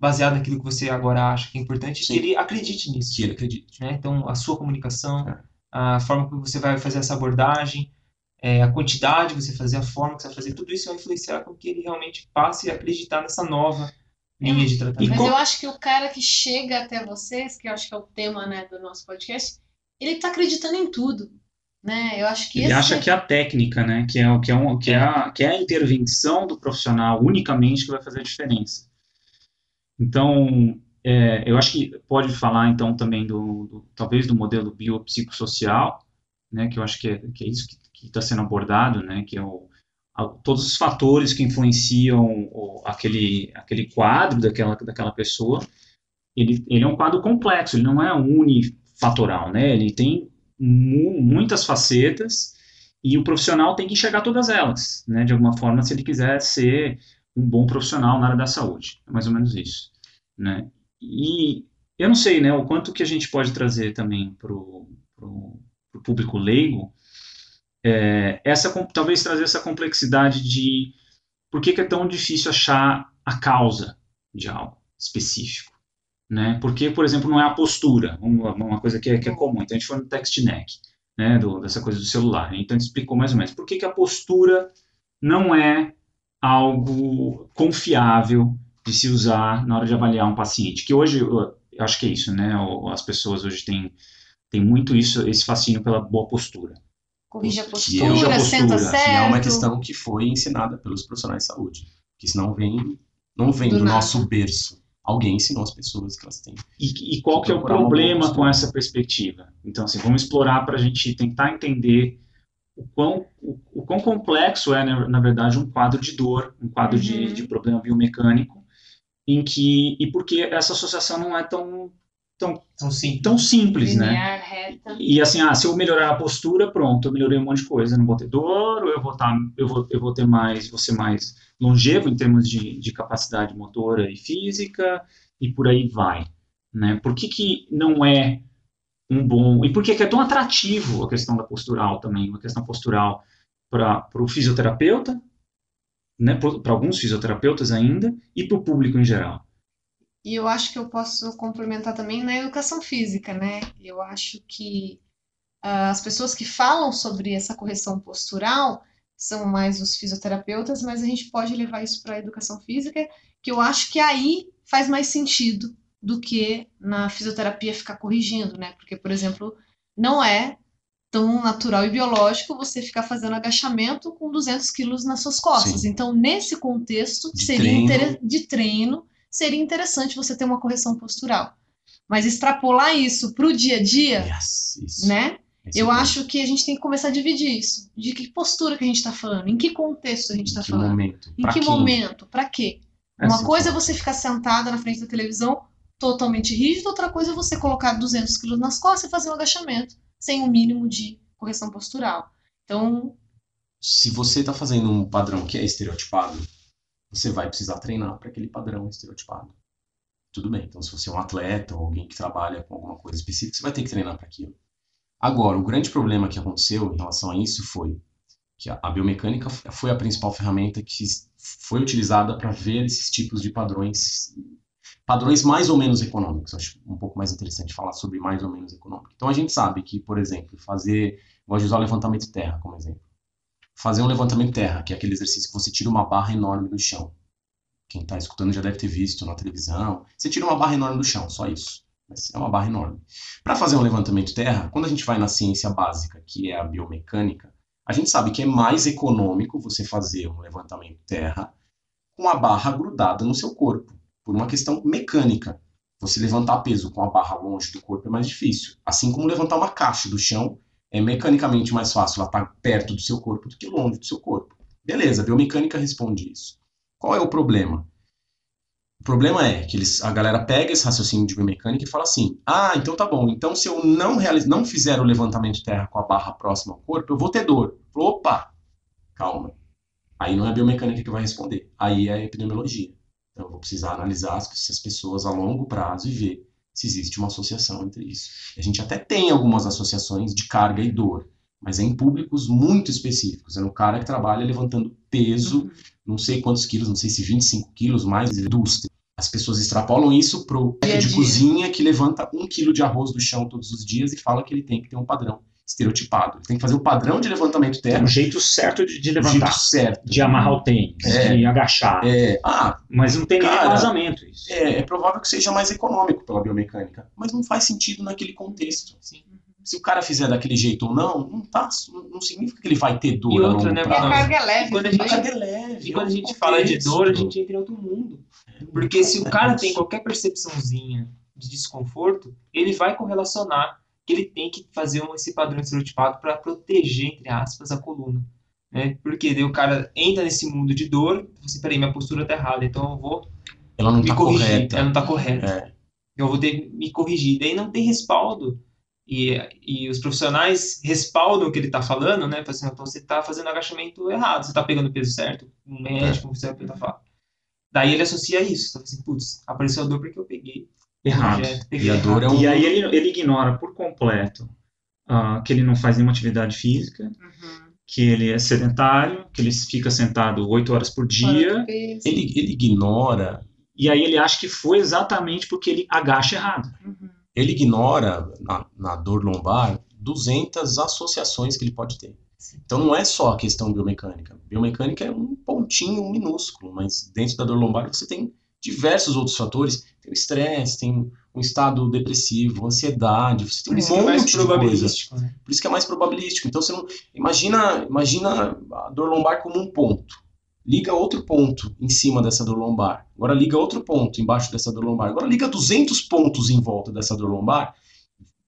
baseada naquilo que você agora acha que é importante, Sim. que ele acredite nisso Que ele acredite. né? Então, a sua comunicação, É. a forma como você vai fazer essa abordagem, é, a quantidade que você fazer, a forma que você vai fazer, tudo isso vai influenciar com que ele realmente passe a acreditar nessa nova linha de tratamento. Mas eu acho que o cara que chega até vocês, que eu acho que é o tema né, do nosso podcast, ele está acreditando em tudo. Né? Eu acho que ele acha é... que é a técnica, né? que, é, que, é um, que, é a, que é a intervenção do profissional unicamente que vai fazer a diferença. Então, é, eu acho que pode falar então também do, do talvez do modelo biopsicossocial, né, que eu acho que é, que é isso que está sendo abordado, né, que é o, a, todos os fatores que influenciam o, aquele, aquele quadro daquela, daquela pessoa, ele, ele é um quadro complexo, ele não é unifatoral, né, ele tem mu muitas facetas e o profissional tem que enxergar todas elas, né, de alguma forma, se ele quiser ser um bom profissional na área da saúde, é mais ou menos isso, né, e eu não sei, né, o quanto que a gente pode trazer também para o público leigo, é, essa, talvez trazer essa complexidade de por que, que, é tão difícil achar a causa de algo específico. Né? Porque, por exemplo, não é a postura, uma, uma coisa que é, que é, comum. Então, a gente foi no text neck, né, do, dessa coisa do celular. Então, a gente explicou mais ou menos por que, que a postura não é algo confiável de se usar na hora de avaliar um paciente. Que hoje, eu acho que é isso, né? As pessoas hoje têm, têm muito isso, esse fascínio pela boa postura. Corrige a postura, postura senta certo. Que é uma questão que foi ensinada pelos profissionais de saúde. Que isso não vem, não vem do, do nosso berço. Alguém ensinou as pessoas que elas têm. E, e qual que, que é o problema com essa perspectiva? Então, assim, vamos explorar para a gente tentar entender o quão, o, o quão complexo é, né, na verdade, um quadro de dor, um quadro uhum. de, de problema biomecânico, em que e porque essa associação não é tão tão, tão, sim, tão simples, né? Linear, né? Reta. E assim, ah, se eu melhorar a postura, pronto, eu melhorei um monte de coisa, não vou ter dor, ou eu vou estar, tá, eu vou, eu vou ter mais, vou ser mais longevo em termos de, de capacidade motora e física e por aí vai, né? Por que que não é um bom e por que é tão atrativo a questão da postural também, uma questão postural para o fisioterapeuta né, para alguns fisioterapeutas ainda e para o público em geral. E eu acho que eu posso complementar também na educação física, né? Eu acho que uh, as pessoas que falam sobre essa correção postural são mais os fisioterapeutas, mas a gente pode levar isso para a educação física, que eu acho que aí faz mais sentido do que na fisioterapia ficar corrigindo, né? Porque, por exemplo, não é tão natural e biológico você ficar fazendo agachamento com 200 quilos nas suas costas. Sim. Então, nesse contexto de seria treino. de treino, seria interessante você ter uma correção postural. Mas extrapolar isso para o dia a dia, yes, né? Eu é acho que a gente tem que começar a dividir isso. De que postura que a gente está falando, em que contexto a gente está falando. Momento? Em que quem? momento? Para quê? É uma coisa é você ficar sentada na frente da televisão totalmente rígido, outra coisa é você colocar 200 quilos nas costas e fazer um agachamento sem o um mínimo de correção postural. Então. Se você está fazendo um padrão que é estereotipado, você vai precisar treinar para aquele padrão estereotipado. Tudo bem. Então, se você é um atleta ou alguém que trabalha com alguma coisa específica, você vai ter que treinar para aquilo. Agora, o grande problema que aconteceu em relação a isso foi que a biomecânica foi a principal ferramenta que foi utilizada para ver esses tipos de padrões padrões mais ou menos econômicos. Acho um pouco mais interessante falar sobre mais ou menos econômico. Então a gente sabe que, por exemplo, fazer, gosto de usar o levantamento de terra como exemplo. Fazer um levantamento de terra, que é aquele exercício que você tira uma barra enorme do chão. Quem está escutando já deve ter visto na televisão. Você tira uma barra enorme do chão, só isso. Mas é uma barra enorme. Para fazer um levantamento de terra, quando a gente vai na ciência básica, que é a biomecânica, a gente sabe que é mais econômico você fazer um levantamento terra com a barra grudada no seu corpo por uma questão mecânica. Você levantar peso com a barra longe do corpo é mais difícil. Assim como levantar uma caixa do chão é mecanicamente mais fácil, ela está perto do seu corpo do que longe do seu corpo. Beleza, a biomecânica responde isso. Qual é o problema? O problema é que eles, a galera pega esse raciocínio de biomecânica e fala assim: ah, então tá bom, então se eu não, realiz, não fizer o levantamento de terra com a barra próxima ao corpo, eu vou ter dor. Opa, calma. Aí não é a biomecânica que vai responder, aí é a epidemiologia. Então, eu vou precisar analisar essas pessoas a longo prazo e ver se existe uma associação entre isso. A gente até tem algumas associações de carga e dor, mas é em públicos muito específicos. É no cara que trabalha levantando peso, uhum. não sei quantos quilos, não sei se 25 quilos, mais indústria. As pessoas extrapolam isso pro de cozinha que levanta um quilo de arroz do chão todos os dias e fala que ele tem que ter um padrão. Estereotipado. Ele tem que fazer o padrão de levantamento terra, um jeito certo de, de levantar, jeito certo. de amarrar o tênis, É. de agachar. É, ah, Mas não tem nem Cara, vazamento isso. é, é provável que seja mais econômico pela biomecânica, mas não faz sentido naquele contexto. Sim. Se o cara fizer daquele jeito ou não, não, tá, não significa que ele vai ter dor E a outra, né, E a prazo. Não. carga é leve. E quando a gente- A carga é leve. E quando a é um gente fala de dor, a gente entra em outro mundo. Porque se o cara tem qualquer percepçãozinha de desconforto, ele vai correlacionar que ele tem que fazer um, esse padrão estereotipado para proteger, entre aspas, a coluna. Né? Porque daí o cara entra nesse mundo de dor, fala assim, peraí, minha postura tá errada, então eu vou Ela não me tá corrigir. correta. Ela não tá correta. É. Eu vou ter que me corrigir. Daí não tem respaldo. E, e os profissionais respaldam o que ele está falando, né? Fala assim, então você está fazendo agachamento errado, você está pegando o peso certo, um médico, você vai falar. Daí ele associa isso, fala assim, putz, apareceu a dor porque eu peguei Errado. E a dor é errado. um- E aí ele, ele ignora por completo ah, que ele não faz nenhuma atividade física, Uhum. que ele é sedentário, que ele fica sentado oito horas por dia. Ele, ele ignora e aí ele acha que foi exatamente porque ele agacha errado. Uhum. ele ignora na, na dor lombar 200 associações que ele pode ter. Então não é só a questão biomecânica. Biomecânica é um pontinho minúsculo, mas dentro da dor lombar você tem diversos outros fatores. Estresse, tem um estado depressivo, ansiedade, você tem Por isso um que é mais monte de coisa. probabilístico, né? Por isso que é mais probabilístico. Então você não imagina, imagina a dor lombar como um ponto. Liga outro ponto em cima dessa dor lombar. Agora liga outro ponto embaixo dessa dor lombar. Agora liga 200 pontos em volta dessa dor lombar.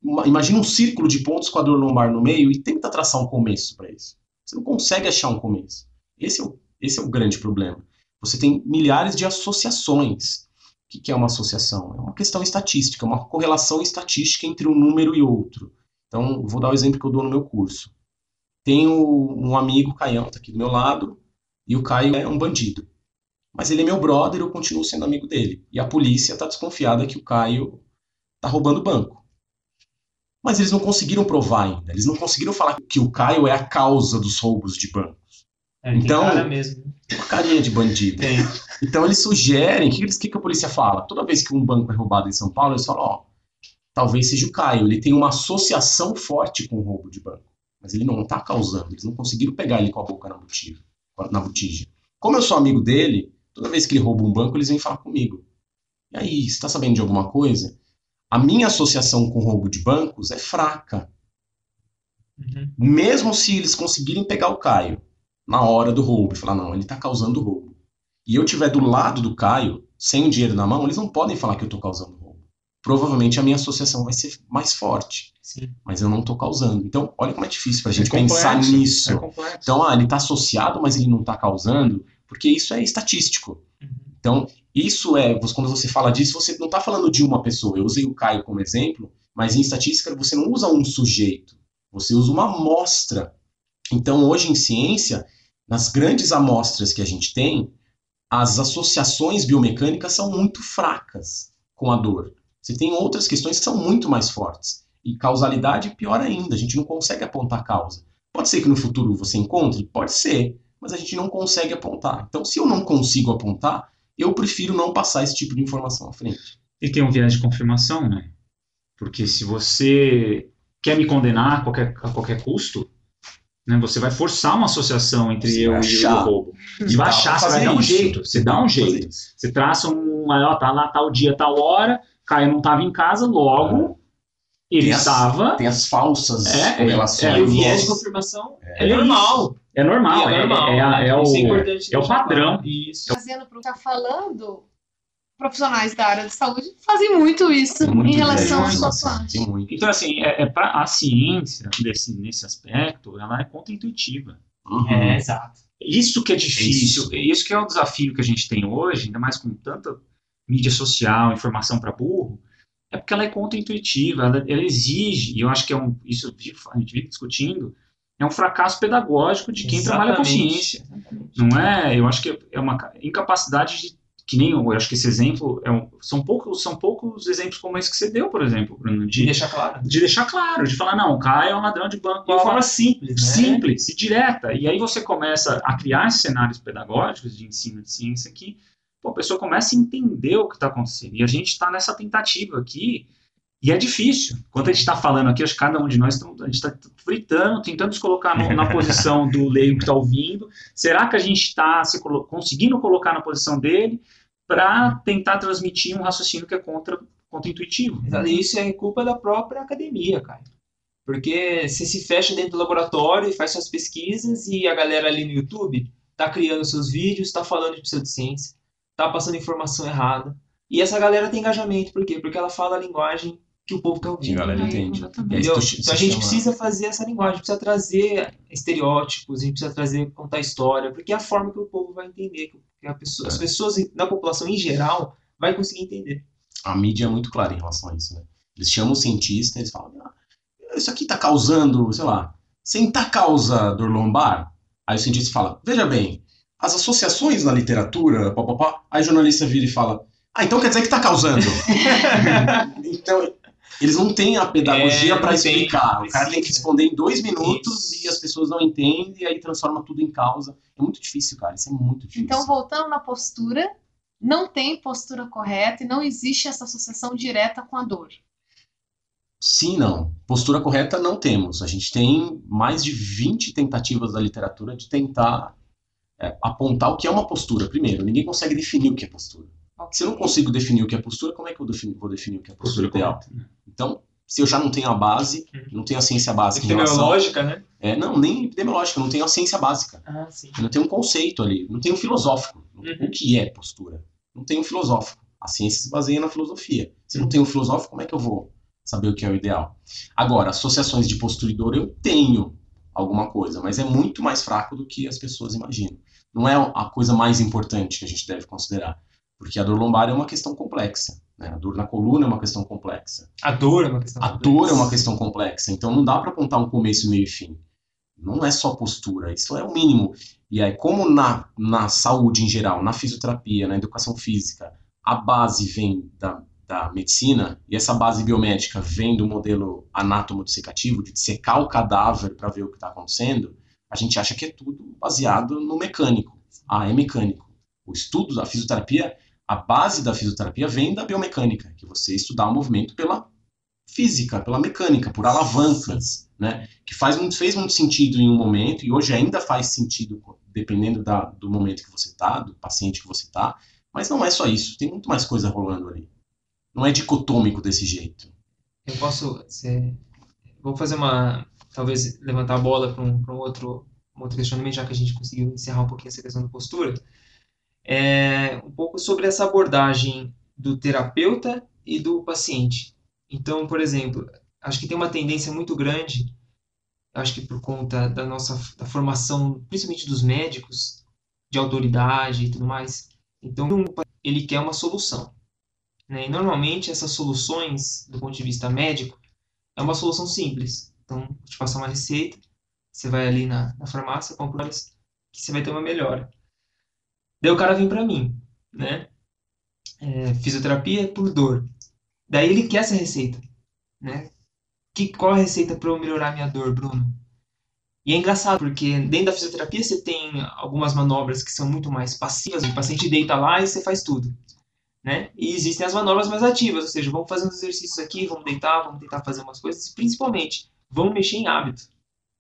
Ima- Imagina um círculo de pontos com a dor lombar no meio e tenta traçar um começo para isso. Você não consegue achar um começo. Esse é o, esse é o grande problema. Você tem milhares de associações. O que é uma associação? É uma questão estatística, uma correlação estatística entre um número e outro. Então, vou dar o exemplo que eu dou no meu curso. Tenho um amigo, Caião, está aqui do meu lado, e o Caio é um bandido. Mas ele é meu brother, eu continuo sendo amigo dele. E a polícia está desconfiada que o Caio está roubando banco. Mas eles não conseguiram provar ainda. Eles não conseguiram falar que o Caio é a causa dos roubos de banco. É, Então- cara mesmo. né? Tem uma carinha de bandido. Tem. Então eles sugerem, o que, que, que a polícia fala? Toda vez que um banco é roubado em São Paulo, eles falam, ó, talvez seja o Caio, ele tem uma associação forte com o roubo de banco. Mas ele não está causando, eles não conseguiram pegar ele com a boca na botija. Na botija. Como eu sou amigo dele, toda vez que ele rouba um banco, eles vêm falar comigo. E aí, você está sabendo de alguma coisa? A minha associação com o roubo de bancos é fraca. Uhum. Mesmo se eles conseguirem pegar o Caio na hora do roubo e falar, não, ele está causando roubo. E eu estiver do lado do Caio, sem o dinheiro na mão, eles não podem falar que eu estou causando roubo. Provavelmente a minha associação vai ser mais forte, Sim. mas eu não estou causando. Então, olha como é difícil para a É gente complexo, pensar nisso. É. Então, ah, ele está associado, mas ele não está causando, porque isso é estatístico. Uhum. Então, isso é, você- quando você fala disso, você não está falando de uma pessoa. Eu usei o Caio como exemplo, mas em estatística você não usa um sujeito, você usa uma amostra. Então, hoje em ciência, nas grandes amostras que a gente tem, as associações biomecânicas são muito fracas com a dor. Você tem outras questões que são muito mais fortes. E causalidade, pior ainda, a gente não consegue apontar causa. Pode ser que no futuro você encontre? Pode ser, mas a gente não consegue apontar. Então, se eu não consigo apontar, eu prefiro não passar esse tipo de informação à frente. E tem um viés de confirmação, né? Porque se você quer me condenar a qualquer, a qualquer custo, né, você vai forçar uma associação entre Você eu vai e achar. o roubo. E vai dá achar, você vai dar um jeito. Você dá um jeito. Você traça um, ó, tá lá tal dia, tal hora, Caio não estava em casa, logo ele Tem as- estava. Tem as falsas É, correlações. E o viés de confirmação É é, normal. É normal, E é, normal. é, a- né? é o, Isso é importante é o padrão. Isso. Trazendo para o que está falando, profissionais da área de saúde fazem muito isso muito em relação à viés de sua confirmação, parte. Tem muito. Então, assim, é, é pra, a ciência desse, nesse aspecto, ela é contra-intuitiva. Uhum. É, exato. Isso que é difícil, Isso. isso. que é o desafio que a gente tem hoje, ainda mais com tanta mídia social, informação para burro, é porque ela é contra-intuitiva, ela, ela exige, e eu acho que é um, isso a gente vive discutindo, é um fracasso pedagógico de quem trabalha com Exatamente. ciência. Não é? Eu acho que é uma ca- incapacidade de que nem eu, acho que esse exemplo é um- são poucos são poucos exemplos como esse que você deu, por exemplo, Bruno, De de, deixar claro. de deixar claro, de falar não, o Caio é um ladrão de banco, De uma forma simples, né? simples e direta. E aí você começa a criar cenários pedagógicos de ensino de ciência que pô, a pessoa começa a entender o que está acontecendo. E a gente está nessa tentativa aqui E é difícil. Quando a gente está falando aqui, acho que cada um de nós a gente está fritando, tentando se colocar no, na posição do leigo que está ouvindo. Será que a gente está conseguindo colocar na posição dele para tentar transmitir um raciocínio que é contra, contra intuitivo? E isso é culpa da própria academia, cara. Porque você se fecha dentro do laboratório e faz suas pesquisas e a galera ali no YouTube está criando seus vídeos, está falando de pseudociência, está passando informação errada. E essa galera tem engajamento, por quê? Porque ela fala a linguagem que o povo quer ouvir. Que a galera entende. Entendeu? Então a gente precisa fazer essa linguagem, precisa trazer estereótipos, a gente precisa trazer, contar história, porque é a forma que o povo vai entender, que pessoa, as é. pessoas da população em geral vai conseguir entender. A mídia é muito clara em relação a isso, né? Eles chamam o cientista, eles falam, ah, isso aqui está causando, sei lá, sentar causa dor lombar? Aí o cientista fala, veja bem, as associações na literatura, papapá, aí o jornalista vira e fala, ah, então quer dizer que está causando. então, eles não têm a pedagogia é, para explicar. o cara tem que responder em dois minutos Isso. e as pessoas não entendem e aí transforma tudo em causa. É muito difícil, cara. Isso é muito difícil. Então, voltando na postura, não tem postura correta e não existe essa associação direta com a dor. Sim, não. Postura correta não temos. A gente tem mais de 20 tentativas da literatura de tentar é, apontar o que é uma postura. Primeiro, ninguém consegue definir o que é postura. Se eu não consigo definir o que é postura, como é que eu defini, vou definir o que é postura, postura ideal? Né? Então, se eu já não tenho a base, uhum. não tenho a ciência básica. Epidemiológica, né? É, não, nem epidemiológica, não tenho a ciência básica. Ah, sim. Não tenho um conceito ali, não tenho um filosófico. Uhum. O que é postura? Não tenho um filosófico. A ciência se baseia na filosofia. Se não tenho um filosófico, como é que eu vou saber o que é o ideal? Agora, associações de postura e dor eu tenho alguma coisa, mas é muito mais fraco do que as pessoas imaginam. Não é a coisa mais importante que a gente deve considerar. Porque a dor lombar é uma questão complexa. Né? A dor na coluna é uma questão complexa. A dor é uma questão a complexa. A dor é uma questão complexa. Então não dá para apontar um começo, meio e fim. Não é só postura, isso é o mínimo. E aí, como na, na saúde em geral, na fisioterapia, na educação física, a base vem da, da medicina, e essa base biomédica vem do modelo anátomo-dissecativo, de secar o cadáver para ver o que está acontecendo, a gente acha que é tudo baseado no mecânico. Ah, é mecânico. O estudo da fisioterapia a base da fisioterapia vem da biomecânica, que você estudar o movimento pela física, pela mecânica, por alavancas, né? Que faz muito, fez muito sentido em um momento e hoje ainda faz sentido dependendo da, do momento que você está, do paciente que você está. Mas não é só isso, tem muito mais coisa rolando ali. Não é dicotômico desse jeito. Eu posso, ser, vou fazer uma, talvez levantar a bola para um, um outro, um outro questionamento, já que a gente conseguiu encerrar um pouquinho essa questão da postura é, um pouco sobre essa abordagem do terapeuta e do paciente. Então, por exemplo, acho que tem uma tendência muito grande, acho que por conta da nossa da formação, principalmente dos médicos, de autoridade e tudo mais. Então, ele quer uma solução. Né? E normalmente essas soluções, do ponto de vista médico, é uma solução simples. Então, te passar uma receita, você vai ali na, na farmácia, compra que você vai ter uma melhora. Daí o cara vem para mim, né? É, fisioterapia por dor. Daí ele quer essa receita, né? Que, qual a receita para eu melhorar minha dor, Bruno? E é engraçado, porque dentro da fisioterapia você tem algumas manobras que são muito mais passivas, o paciente deita lá e você faz tudo. Né? E existem as manobras mais ativas, ou seja, vamos fazer uns exercícios aqui, vamos deitar, vamos tentar fazer umas coisas, principalmente, vamos mexer em hábito.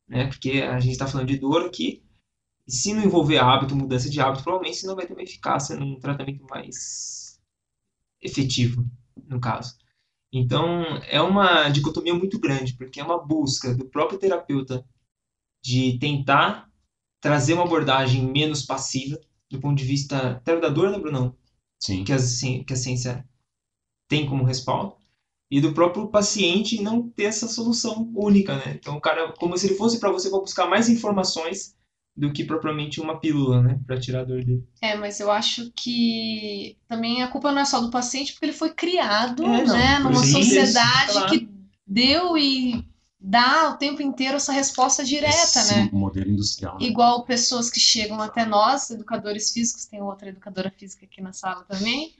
Né? Porque a gente está falando de dor aqui, e se não envolver hábito, mudança de hábito, provavelmente você não vai ter uma eficácia num tratamento mais efetivo, no caso. Então, é uma dicotomia muito grande, porque é uma busca do próprio terapeuta de tentar trazer uma abordagem menos passiva, do ponto de vista dor, né, Brunão? Sim. Que a, que a ciência tem como respaldo, e do próprio paciente não ter essa solução única, né? Então, o cara, como se ele fosse para você para buscar mais informações do que propriamente uma pílula, né, para tirar a dor dele. É, mas eu acho que também a culpa não é só do paciente, porque ele foi criado, é, né, numa sociedade claro. que deu e dá o tempo inteiro essa resposta direta, Esse né? modelo industrial. Né? Igual pessoas que chegam até nós, educadores físicos, tem outra educadora física aqui na sala também,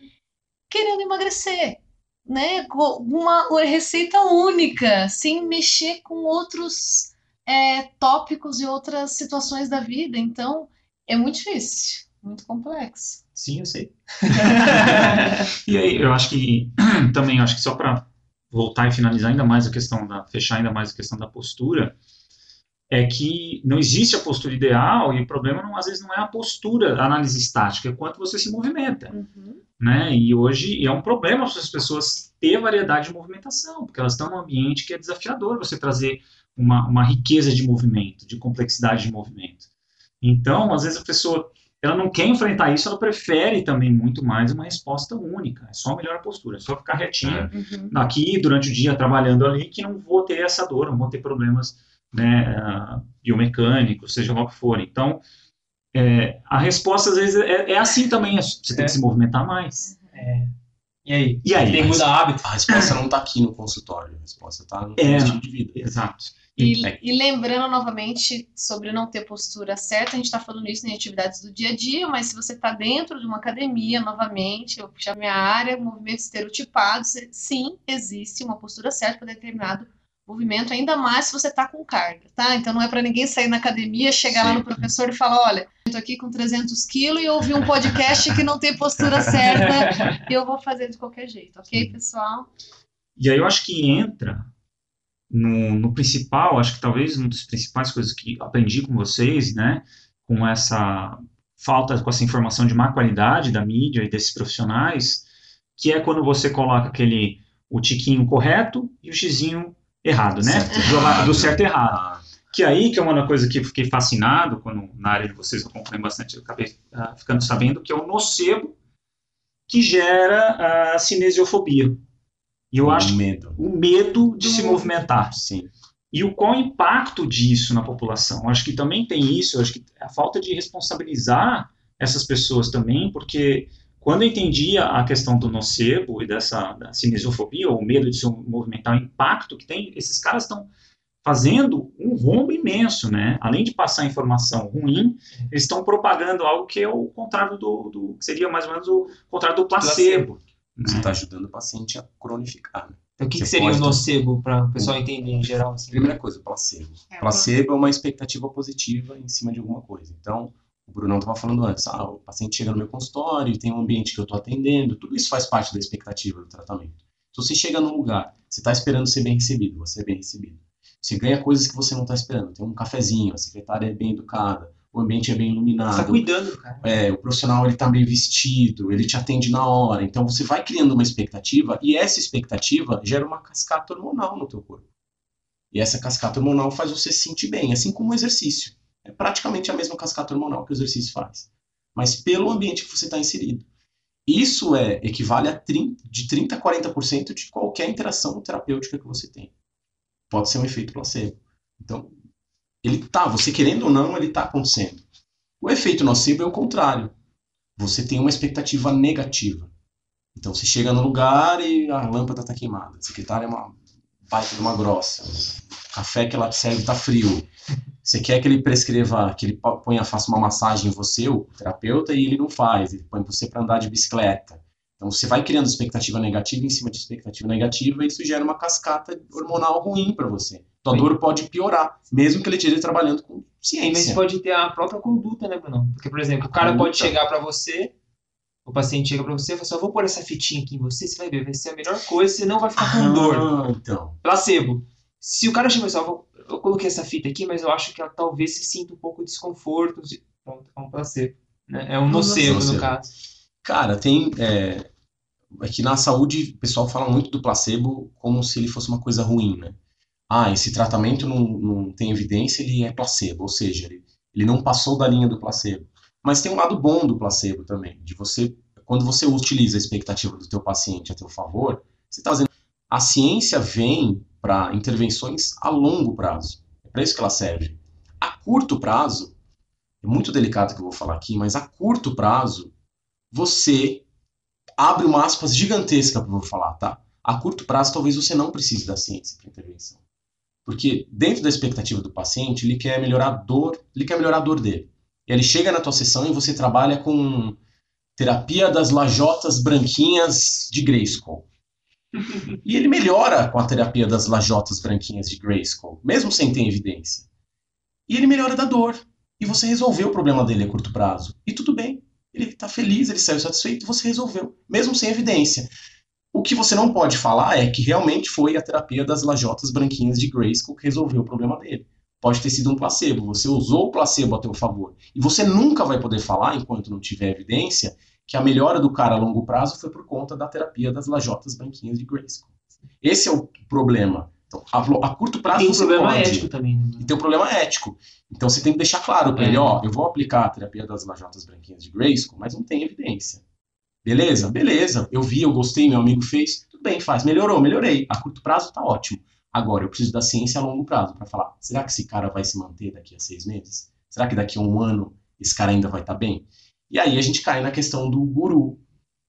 querendo emagrecer, né? Uma, uma receita única, sem mexer com outros é, tópicos e outras situações da vida. Então, é muito difícil, muito complexo. Sim, eu sei. e aí, eu acho que também, acho que só para voltar e finalizar ainda mais a questão da, fechar ainda mais a questão da postura, é que não existe a postura ideal e o problema não, às vezes não é a postura, a análise estática, é quanto você se movimenta, Uhum. né? E hoje é um problema para as pessoas ter variedade de movimentação, porque elas estão num ambiente que é desafiador você trazer uma, uma riqueza de movimento, de complexidade de movimento. Então, às vezes a pessoa ela não quer enfrentar isso, ela prefere também muito mais uma resposta única. É só melhorar a postura, é só ficar retinho Uhum. aqui durante o dia trabalhando ali que não vou ter essa dor, não vou ter problemas né, ah, biomecânicos, seja lá o que for. Então, é, a resposta às vezes é, é assim também, é- você tem É. que se movimentar mais. É. E aí? E aí? Tem que mudar hábito. A resposta não está aqui no consultório, a resposta está no É. estilo de vida. Exato. E, É. e lembrando novamente sobre não ter postura certa, a gente está falando isso em atividades do dia a dia, mas se você está dentro de uma academia, novamente, eu puxar minha área, movimentos estereotipados, sim, existe uma postura certa para determinado movimento, ainda mais se você está com carga, tá? Então não é para ninguém sair na academia, chegar lá Sim. no professor e falar, olha, eu tô aqui com 300 quilos e ouvi um podcast que não tem postura certa e eu vou fazer de qualquer jeito, ok, pessoal? E aí eu acho que entra no, no principal, acho que talvez uma das principais coisas que aprendi com vocês, né, com essa falta, com essa informação de má qualidade da mídia e desses profissionais, que é quando você coloca aquele, o tiquinho correto e o xizinho errado, né, Certo, do, errado. do certo e errado. Que aí, que é uma coisa que eu fiquei fascinado, quando na área de vocês eu acompanho bastante, eu acabei ah, ficando sabendo, que é o nocebo que gera a cinesiofobia. E eu o acho medo. o medo de se movimento. movimentar. Sim. E o qual é o impacto disso na população? Acho que também tem isso, acho que a falta de responsabilizar essas pessoas também, porque quando eu entendi a questão do nocebo e dessa da cinesiofobia, ou medo de se movimentar, o impacto que tem, esses caras estão fazendo um rombo imenso, né? Além de passar informação ruim, eles estão propagando algo que é o contrário do, do que seria mais ou menos o contrário do placebo. Você né? está ajudando o paciente a cronificar. Né? Então, o que, que Você seria o nocebo para o pessoal entender em geral? Assim? Primeira coisa, placebo. É, Placebo é uma expectativa positiva em cima de alguma coisa. Então, o Brunão estava falando antes, ah, o paciente chega no meu consultório, tem um ambiente que eu estou atendendo, tudo isso faz parte da expectativa do tratamento. Se você chega num lugar, você está esperando ser bem recebido, você é bem recebido. Você ganha coisas que você não está esperando. Tem um cafezinho, a secretária é bem educada, o ambiente é bem iluminado. tá cuidando, cara. É, o profissional ele tá bem vestido, ele te atende na hora. Então você vai criando uma expectativa e essa expectativa gera uma cascata hormonal no teu corpo. E essa cascata hormonal faz você se sentir bem, assim como o exercício. É praticamente a mesma cascata hormonal que o exercício faz, mas pelo ambiente que você está inserido. Isso é equivale a 30, de 30 a 40% de qualquer interação terapêutica que você tem. Pode ser um efeito placebo. Então, ele tá, você querendo ou não, ele tá acontecendo. O efeito nocebo é o contrário. Você tem uma expectativa negativa. Então você chega no lugar e a lâmpada está queimada. A secretária é uma baita de uma grossa. O café que ela serve está frio. Você quer que ele prescreva, que ele po- ponha, faça uma massagem em você, o terapeuta, e ele não faz. Ele põe você para andar de bicicleta. Então você vai criando expectativa negativa em cima de expectativa negativa e isso gera uma cascata hormonal ruim para você. Tua dor pode piorar, mesmo que ele esteja trabalhando com Mas ciência. pode ter a própria conduta, né, Bruno? Porque, por exemplo, o cara pode chegar pra você, o paciente chega pra você e fala assim, eu vou pôr essa fitinha aqui em você, você vai ver, vai ser a melhor coisa, você não vai ficar com dor. Ah, então. Placebo. Se o cara chega e fala assim, eu, eu coloquei essa fita aqui, mas eu acho que ela talvez se sinta um pouco de desconforto. de- Pronto, é um placebo. Né? É um nocebo, nocebo. no caso. Cara, tem. É, aqui na saúde, o pessoal fala muito do placebo como se ele fosse uma coisa ruim, né? Ah, esse tratamento não, não tem evidência, ele é placebo, ou seja, ele, ele não passou da linha do placebo. Mas tem um lado bom do placebo também, de você, quando você utiliza a expectativa do teu paciente a teu favor, você está fazendo. A ciência vem para intervenções a longo prazo. É para isso que ela serve. A curto prazo, é muito delicado que eu vou falar aqui, mas a curto prazo, você abre uma aspas gigantesca para eu falar, tá? A curto prazo, talvez você não precise da ciência para intervenção. Porque dentro da expectativa do paciente, ele quer melhorar a dor, ele quer melhorar a dor dele. E ele chega na tua sessão e você trabalha com terapia das lajotas branquinhas de Grayskull. E ele melhora com a terapia das lajotas branquinhas de Grayskull, mesmo sem ter evidência. E ele melhora da dor. E você resolveu o problema dele a curto prazo. E tudo bem. Ele está feliz, ele saiu satisfeito, você resolveu, mesmo sem evidência. O que você não pode falar é que realmente foi a terapia das lajotas branquinhas de Grayskull que resolveu o problema dele. Pode ter sido um placebo. Você usou o placebo a teu favor. E você nunca vai poder falar, enquanto não tiver evidência, que a melhora do cara a longo prazo foi por conta da terapia das lajotas branquinhas de Grayskull. Esse é o problema. Então, a, a curto prazo Tem um problema pode. ético também. Né? E tem um problema ético. Então você tem que deixar claro para É. ele, ó, eu vou aplicar a terapia das lajotas branquinhas de Grayskull, mas não tem evidência. Beleza? Beleza. Eu vi, eu gostei, meu amigo fez. Tudo bem, faz. Melhorou, melhorei. A curto prazo tá ótimo. Agora, eu preciso da ciência a longo prazo para falar, será que esse cara vai se manter daqui a seis meses? Será que daqui a um ano esse cara ainda vai estar bem? E aí a gente cai na questão do guru,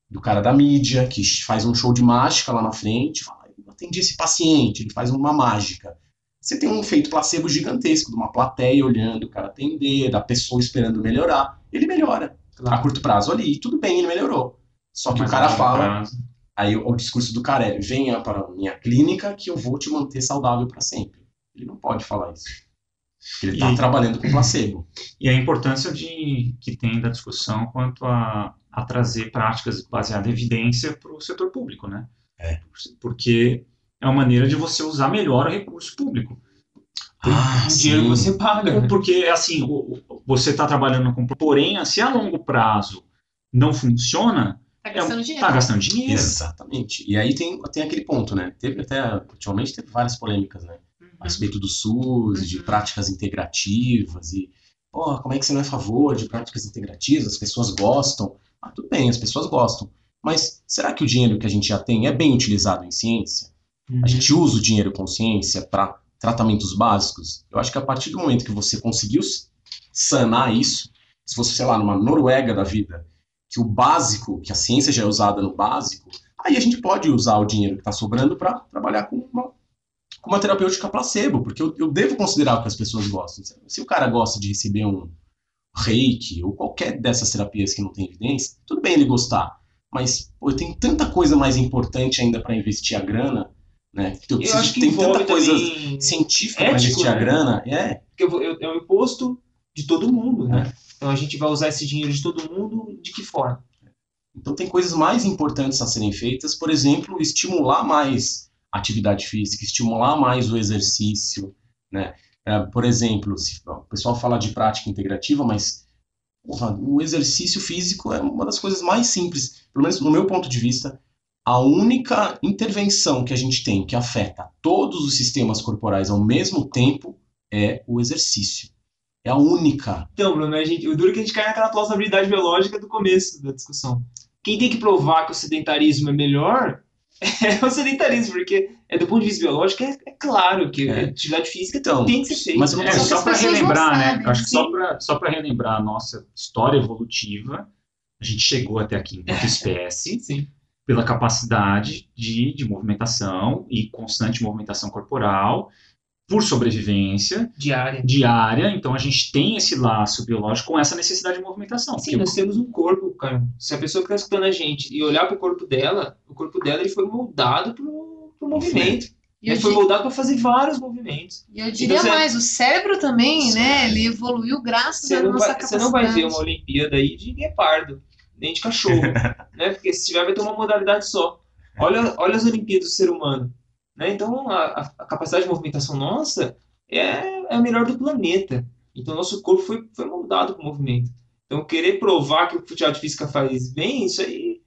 do cara da mídia, que faz um show de mágica lá na frente, fala, eu atendi esse paciente, ele faz uma mágica. Você tem um efeito placebo gigantesco de uma plateia olhando o cara atender, da pessoa esperando melhorar. Ele melhora a Claro. curto prazo ali, tudo bem, ele melhorou. Só que Mas o cara a fala, prazo, aí o, o discurso do cara é: venha para a minha clínica que eu vou te manter saudável para sempre. Ele não pode falar isso. Ele está trabalhando com placebo. E a importância de, que tem da discussão quanto a, a trazer práticas baseadas em evidência para o setor público, né? É. Porque é uma maneira de você usar melhor o recurso público. Ah, o dinheiro que você paga. né? Porque, assim, você está trabalhando com... Porém, se a longo prazo não funciona, Tá gastando dinheiro. está gastando dinheiro. Exatamente. E aí tem, tem aquele ponto, né? Teve até, ultimamente teve várias polêmicas, né? A respeito do SUS, de Uhum. práticas integrativas e, porra, como é que você não é a favor de práticas integrativas? As pessoas gostam. Ah, tudo bem, as pessoas gostam. Mas será que o dinheiro que a gente já tem é bem utilizado em ciência? Uhum. A gente usa o dinheiro com ciência para tratamentos básicos? Eu acho que a partir do momento que você conseguiu sanar isso, se fosse, sei lá, numa Noruega da vida, que o básico, que a ciência já é usada no básico, aí a gente pode usar o dinheiro que está sobrando para trabalhar com uma, com uma terapêutica placebo, porque eu, eu devo considerar o que as pessoas gostam. Se, se o cara gosta de receber um reiki ou qualquer dessas terapias que não tem evidência, tudo bem ele gostar. Mas pô, eu tenho tanta coisa mais importante ainda para investir a grana, né? Eu, Eu preciso- acho que tem tanta coisa científica para investir a né? grana. É, Porque eu eu- é um imposto de todo mundo, né? Então a gente vai usar esse dinheiro de todo mundo de que forma? Então tem coisas mais importantes a serem feitas, por exemplo, estimular mais a atividade física, estimular mais o exercício, né? É, por exemplo, se, o pessoal fala de prática integrativa, mas porra, o exercício físico é uma das coisas mais simples, pelo menos no meu ponto de vista, a única intervenção que a gente tem que afeta todos os sistemas corporais ao mesmo tempo é o exercício. É a única. Então, Bruno, a gente, o duro é que a gente cai naquela plausibilidade biológica do começo da discussão. Quem tem que provar que o sedentarismo é melhor é o sedentarismo, porque é, do ponto de vista biológico é, é claro que É. atividade física Então, tem que ser feita. mas É, Só para relembrar, né? sabem, Acho que só sim. para só para relembrar a nossa história evolutiva, a gente chegou até aqui enquanto espécie Sim. pela capacidade de, de movimentação e constante movimentação corporal, por sobrevivência Diária. diária. Então a gente tem esse laço biológico com essa necessidade de movimentação. Sim, porque nós temos um corpo, cara. Se a pessoa que está escutando a gente e olhar para o corpo dela, o corpo dela ele foi moldado para o movimento. E eu, Ele foi moldado para fazer vários movimentos. e eu diria Então, você- mais, o cérebro também, né? Cérebro. Ele evoluiu graças Você à nossa vai, você capacidade. não vai ver uma Olimpíada aí de guepardo, nem de cachorro, né? Porque se tiver vai ter uma modalidade só. Olha, olha as Olimpíadas do ser humano, né? Então a, a- capacidade de movimentação nossa é, é a melhor do planeta. Então nosso corpo foi, foi moldado para o movimento. Então querer provar que o futebol de física faz bem, isso aí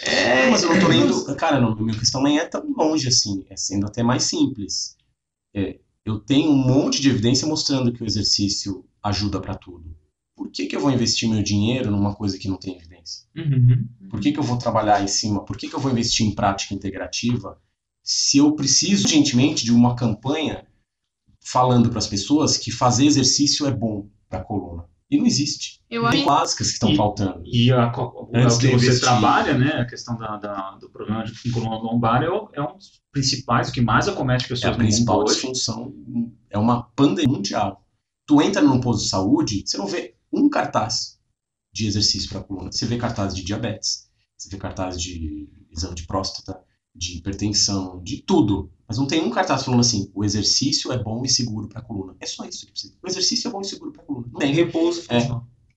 é. mas eu não tô lendo. Cara, não, minha questão nem é tão longe assim, é sendo até mais simples. É, eu tenho um monte de evidência mostrando que o exercício ajuda para tudo. Por que, que eu vou investir meu dinheiro numa coisa que não tem evidência? Uhum. Por que, que eu vou trabalhar em cima? Por que, que eu vou investir em prática integrativa se eu preciso urgentemente de uma campanha falando para as pessoas que fazer exercício é bom para a coluna? E não existe. Eu tem acho básicas que estão E- faltando. E a, o Antes que você trabalha, né, a questão da, da- do problema de coluna lombar é, é um dos principais, o que mais acomete É pessoas a no mundo principal hoje. disfunção, é uma pandemia mundial. Tu entra num posto de saúde, você não vê um cartaz de exercício para coluna. Você vê cartaz de diabetes, você vê cartaz de exame de próstata, de hipertensão, de tudo. Mas não tem um cartaz falando assim, o exercício é bom e seguro para coluna. É só isso que precisa. O exercício é bom e seguro para coluna. Não Tem repouso É.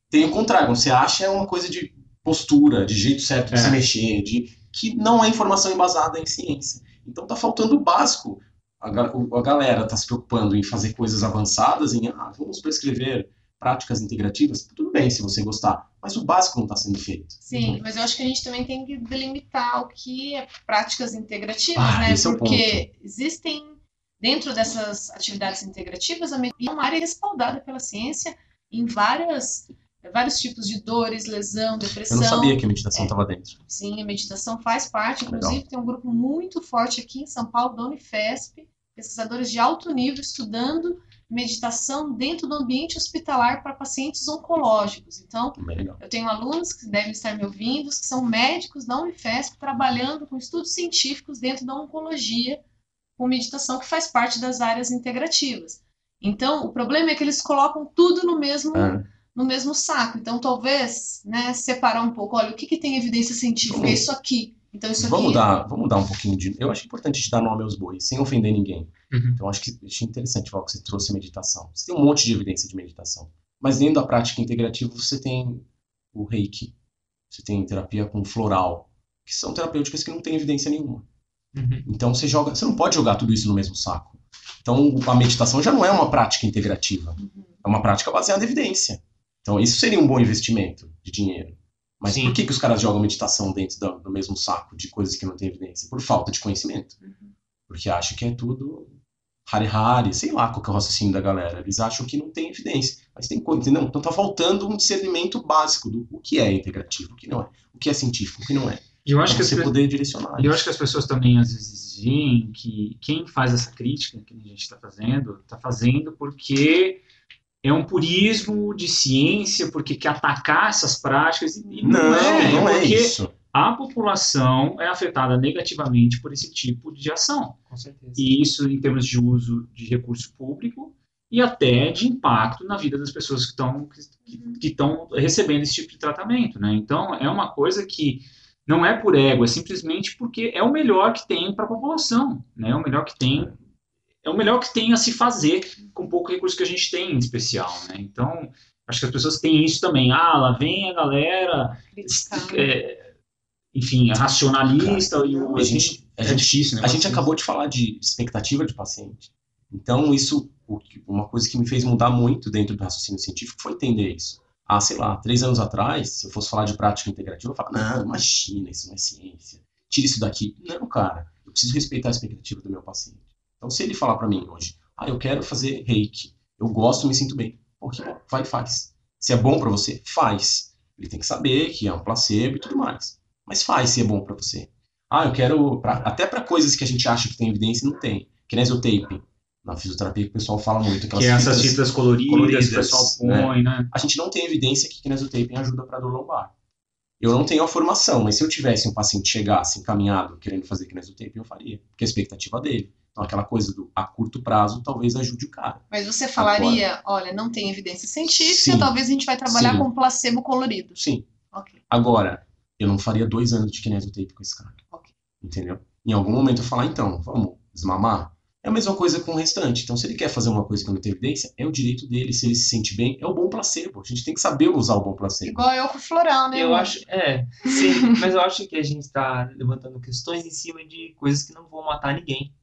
Tem o contrário, quando você acha é uma coisa de postura, de jeito certo de É. se mexer, de que não é informação embasada em ciência. Então tá faltando o básico. A, a galera tá se preocupando em fazer coisas avançadas, em ah, vamos prescrever práticas integrativas. Tudo bem se você gostar, mas o básico não está sendo feito. Sim, mas eu acho que a gente também tem que delimitar o que é práticas integrativas, Ah, né? é Porque existem, dentro dessas atividades integrativas, a medicina é uma área respaldada pela ciência em várias, vários tipos de dores, lesão, Eu depressão. não sabia que a meditação É. estava dentro. Sim, a meditação faz parte. Legal. Inclusive, tem um grupo muito forte aqui em São Paulo, da Unifesp, pesquisadores de alto nível estudando meditação dentro do ambiente hospitalar para pacientes oncológicos. Então, legal. eu tenho alunos que devem estar me ouvindo, que são médicos da Unifesp, trabalhando com estudos científicos dentro da oncologia, com meditação, que faz parte das áreas integrativas. Então, o problema é que eles colocam tudo no mesmo, É. no mesmo saco. Então, talvez, né, separar um pouco, olha, o que, que tem evidência científica? É isso aqui. Então, isso Vamos aqui... dar, vamos dar um pouquinho de. Eu acho importante a gente dar nome aos bois, sem ofender ninguém. Uhum. Então, acho que achei interessante Val, que você trouxe meditação. Você tem um monte de evidência de meditação. Mas dentro da prática integrativa, você tem o reiki, você tem terapia com floral, que são terapêuticas que não têm evidência nenhuma. Uhum. Então, você joga, você não pode jogar tudo isso no mesmo saco. Então, a meditação já não é uma prática integrativa, Uhum. é uma prática baseada em evidência. Então, isso seria um bom investimento de dinheiro. Mas Sim. por que, que os caras jogam meditação dentro do, do mesmo saco de coisas que não têm evidência? Por falta de conhecimento. Uhum. Porque acham que é tudo Hare-Hare, sei lá qual é o raciocínio da galera. Eles acham que não tem evidência. Mas tem coisa, entendeu? Então tá faltando um discernimento básico do o que é integrativo, o que não é. O que é científico, o que não é. E eu acho que as você pe- poder direcionar. Eu acho que as pessoas também às vezes veem que quem faz essa crítica que a gente está fazendo, está fazendo porque é um purismo de ciência, porque quer atacar essas práticas. E não, Não, é, não é porque isso. A população é afetada negativamente por esse tipo de ação. Com certeza. E isso em termos de uso de recurso público e até de impacto na vida das pessoas que estão que, que estão recebendo esse tipo de tratamento, né? Então é uma coisa que não é por ego, é simplesmente porque é o melhor que tem para a população, né? É o melhor que tem, é o melhor que tem a se fazer com o pouco recurso que a gente tem em especial, né? Então acho que as pessoas têm isso também. Ah, lá vem a galera, Criticar. é, enfim, racionalista e o A gente, a é gente difícil, né? A gente acabou de falar de expectativa de paciente. Então, isso, uma coisa que me fez mudar muito dentro do raciocínio científico foi entender isso. Ah, sei lá, três anos atrás, se eu fosse falar de prática integrativa, eu falava, não, imagina, isso não é ciência. Tira isso daqui. Não, cara, eu preciso respeitar a expectativa do meu paciente. Então, se ele falar pra mim hoje, ah, eu quero fazer reiki, eu gosto, me sinto bem. Pô, que bom, vai e faz. Se é bom pra você, faz. Ele tem que saber que é um placebo e tudo mais. Mas faz se é bom pra você. Ah, eu quero. pra- até para coisas que a gente acha que tem evidência, não tem. Kinesiotape. Na fisioterapia que o pessoal fala muito. Aquelas que é essas fitas- fitas coloridas, coloridas, que o pessoal né? põe, né? A gente não tem evidência que kinesiotape ajuda para dor lombar. Eu não tenho a formação, mas se eu tivesse um paciente chegasse encaminhado querendo fazer kinesiotape, eu faria. Porque é a expectativa dele. Então, aquela coisa do a curto prazo talvez ajude o cara. Mas você falaria, olha, não tem evidência científica, Sim. talvez a gente vai trabalhar Sim. com placebo colorido. Sim. Ok. Agora, eu não faria dois anos de kinesiotape com esse cara. Ok. Entendeu? Em algum momento eu falar, então, vamos desmamar? É a mesma coisa com o restante. Então, se ele quer fazer uma coisa que não tem evidência, é o direito dele. Se ele se sente bem, é o bom placebo. A gente tem que saber usar o bom placebo. Igual eu com o floral, né? Eu amor? acho, é, sim, mas eu acho que a gente está levantando questões em cima de coisas que não vão matar ninguém,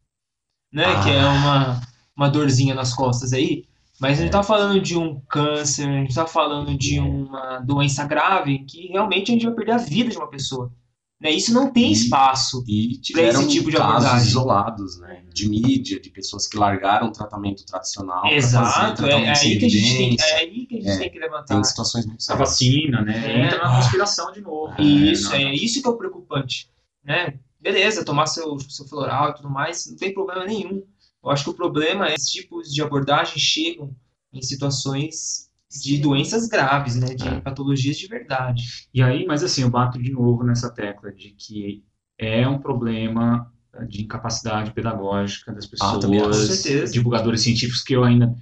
né? Que é Ah. uma, uma dorzinha nas costas aí. Mas a gente É. tá falando de um câncer, a gente tá falando de É. uma doença grave que realmente a gente vai perder a vida de uma pessoa. Né? Isso não tem E- espaço. Tiveram esse tipo de casos abordagem. isolados, né? De mídia, de pessoas que largaram o tratamento tradicional para fazer Exato, é, tratamento é aí que a gente tem, é aí que a gente É, tem que levantar. Tem situações muito A sérias. vacina, né? É. Entra na conspiração de novo. né? Isso, Não- é isso que é o preocupante, né? Beleza, tomar seu, seu floral e tudo mais, não tem problema nenhum. Eu acho que o problema é que esses tipos de abordagem chegam em situações de doenças graves, né? De É. patologias de verdade. E aí, mas assim, eu bato de novo nessa tecla de que é um problema de incapacidade pedagógica das Ah, também acho. Com pessoas, certeza. divulgadores científicos que eu ainda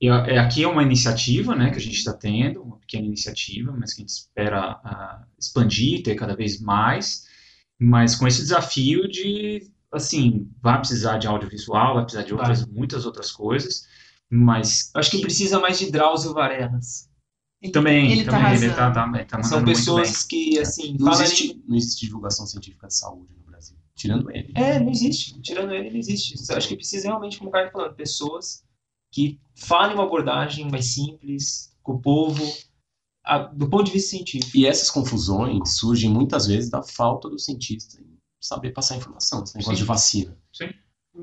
eu- é, aqui é uma iniciativa, né, que a gente está tendo, uma pequena iniciativa, mas que a gente espera ah, expandir, ter cada vez mais, mas com esse desafio de, assim, vai precisar de audiovisual, vai precisar de outras, muitas outras coisas, mas acho que precisa mais de Drauzio Varelas. Ele, Também, ele tá também, ele arrasando. tá, tá, ele tá São pessoas que, assim, Não existe, não existe divulgação científica de saúde no Brasil. Tirando ele. É, não existe. Tirando ele, não existe. Acho que precisa realmente, como o cara tá falando, pessoas que falem uma abordagem mais simples, com o povo, a- do ponto de vista científico. E essas confusões surgem muitas vezes da falta do cientista em saber passar informação. Esse negócio Sim. de vacina. Sim.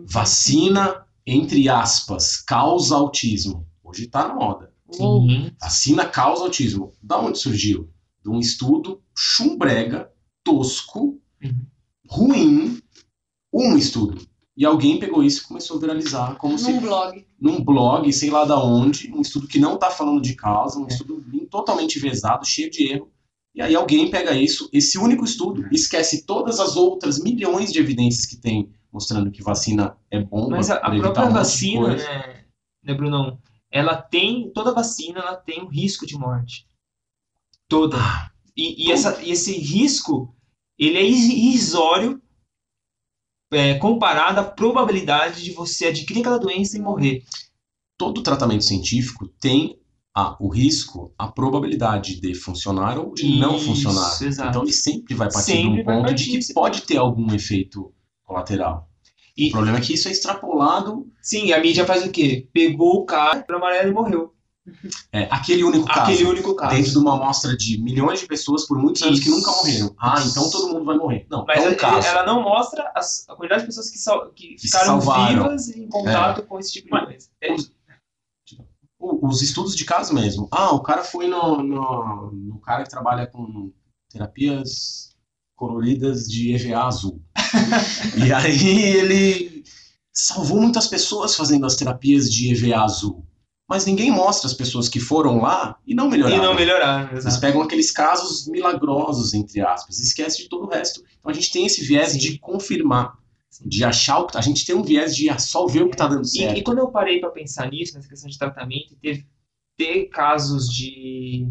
Vacina, entre aspas, causa autismo. Hoje tá na moda. Uou. Vacina causa autismo. Da onde surgiu? De um estudo chumbrega, tosco, Uhum. ruim, um estudo. E alguém pegou isso e começou a viralizar como se Num blog. num blog, sei lá da onde, um estudo que não está falando de causa, É. um estudo totalmente vezado, cheio de erro. E aí alguém pega isso, esse único estudo, esquece todas as outras milhões de evidências que tem mostrando que vacina é bom Mas a, a própria um vacina, né, né, Brunão? Ela tem, toda vacina, ela tem um risco de morte. Toda. Ah, E, e essa, e esse risco, ele é irrisório é, comparado à probabilidade de você adquirir aquela doença e morrer. todo tratamento científico tem a, o risco, a probabilidade de funcionar ou de não Isso, funcionar. exato. Então ele sempre vai partir Sempre de um ponto de que pode ter algum efeito colateral. E- o problema é que isso é extrapolado. Sim, a mídia faz o quê? Pegou o cara para amarelo e morreu. É, aquele único caso. Aquele único caso. dentro de uma amostra de milhões de pessoas por muitos anos que Isso. nunca morreram. Ah, então todo mundo vai morrer. Não, Mas é um ele- caso. ela não mostra as- a quantidade de pessoas que, sal- que se ficaram salvaram. vivas em contato com esse tipo de. É, O- Os estudos de caso mesmo. Ah, o cara foi no, no, no cara que trabalha com terapias coloridas de EVA azul. e aí ele salvou muitas pessoas fazendo as terapias de EVA azul. Mas ninguém mostra as pessoas que foram lá e não e melhoraram. não melhoraram, Eles pegam aqueles casos milagrosos, entre aspas, e esquece de todo o resto. Então a gente tem esse viés Sim. de confirmar. De achar o que. A gente tem um viés de só ver o que tá dando E, certo. e quando eu parei para pensar nisso, nessa questão de tratamento, e teve ter casos de.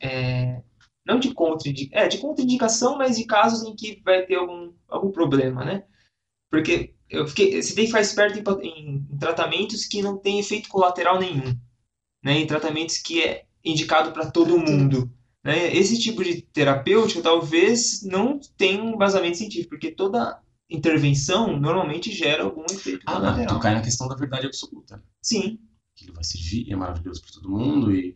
é, não de contraindicação, é, de contraindicação, mas de casos em que vai ter algum, algum problema, né? Porque eu fiquei, você tem que ficar esperto em, em- em tratamentos que não tem efeito colateral nenhum, né? Em tratamentos que é indicado para todo mundo. Né? Esse tipo de terapêutico talvez não tenha um embasamento científico, porque toda intervenção normalmente gera algum efeito Ah, colateral. tu cai na questão da verdade absoluta. Sim, Aquilo vai servir, é maravilhoso para todo mundo e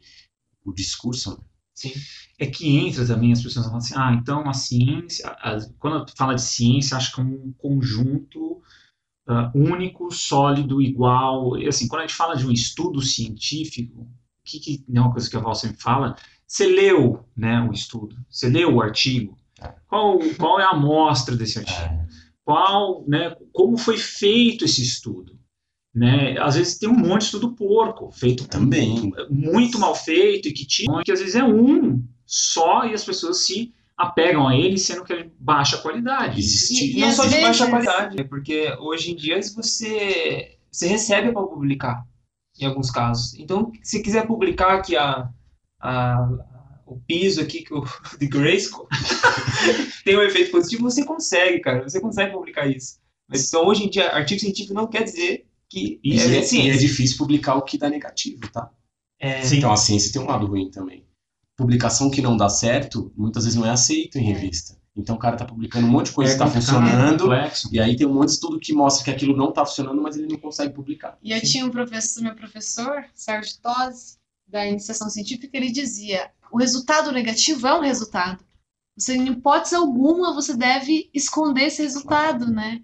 o discurso. né? sim. É que entra também as pessoas falam assim, ah, então a ciência, a- quando fala de ciência, acho que é um conjunto ah, único, sólido, igual. E assim, quando a gente fala de um estudo científico, o que, que é uma coisa que a Val sempre fala, você leu né, o estudo, você leu o artigo, É. qual, qual é a amostra desse artigo? É, qual, né, como foi feito esse estudo. Né? Às vezes tem um monte de estudo porco, feito Também. muito mal feito e que tinha, que às vezes é um só e as pessoas se apegam a ele, sendo que é de baixa qualidade. Existe. E não às só de baixa vezes- qualidade, porque hoje em dia você, você recebe para publicar, em alguns casos. Então, se quiser publicar aqui a, a, o piso aqui que o, de Grayskull tem um efeito positivo, você consegue, cara, você consegue publicar isso. Mas, então, hoje em dia, artigo científico não quer dizer que E é, é, e é ciência. difícil publicar o que dá negativo, tá? É. Então a ciência tem um lado ruim também. Publicação que não dá certo, muitas vezes não é aceito em revista. Então o cara tá publicando um monte de coisa que tá funcionando, complexo. e aí tem um monte de estudo que mostra que aquilo não tá funcionando, mas ele não consegue publicar. E eu tinha um professor, meu professor, Sérgio Tosi, da iniciação científica, ele dizia: o resultado negativo é um resultado. Você, em hipótese alguma, você deve esconder esse resultado, né?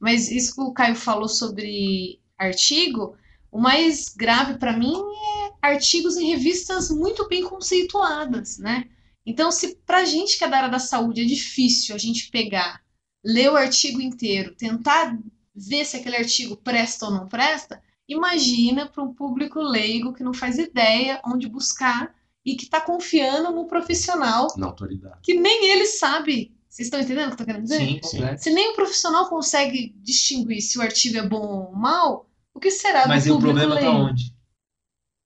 Mas isso que o Caio falou sobre artigo, o mais grave para mim é artigos em revistas muito bem conceituadas, né? Então, se pra gente que é da área da saúde é difícil a gente pegar, ler o artigo inteiro, tentar ver se aquele artigo presta ou não presta, imagina para um público leigo que não faz ideia onde buscar e que está confiando no profissional Na autoridade. que nem ele sabe. Vocês estão entendendo o que eu tô querendo dizer? sim, completo. Se nem o profissional consegue distinguir se o artigo é bom ou mal, o que será Mas do e o público problema tá leigo? onde?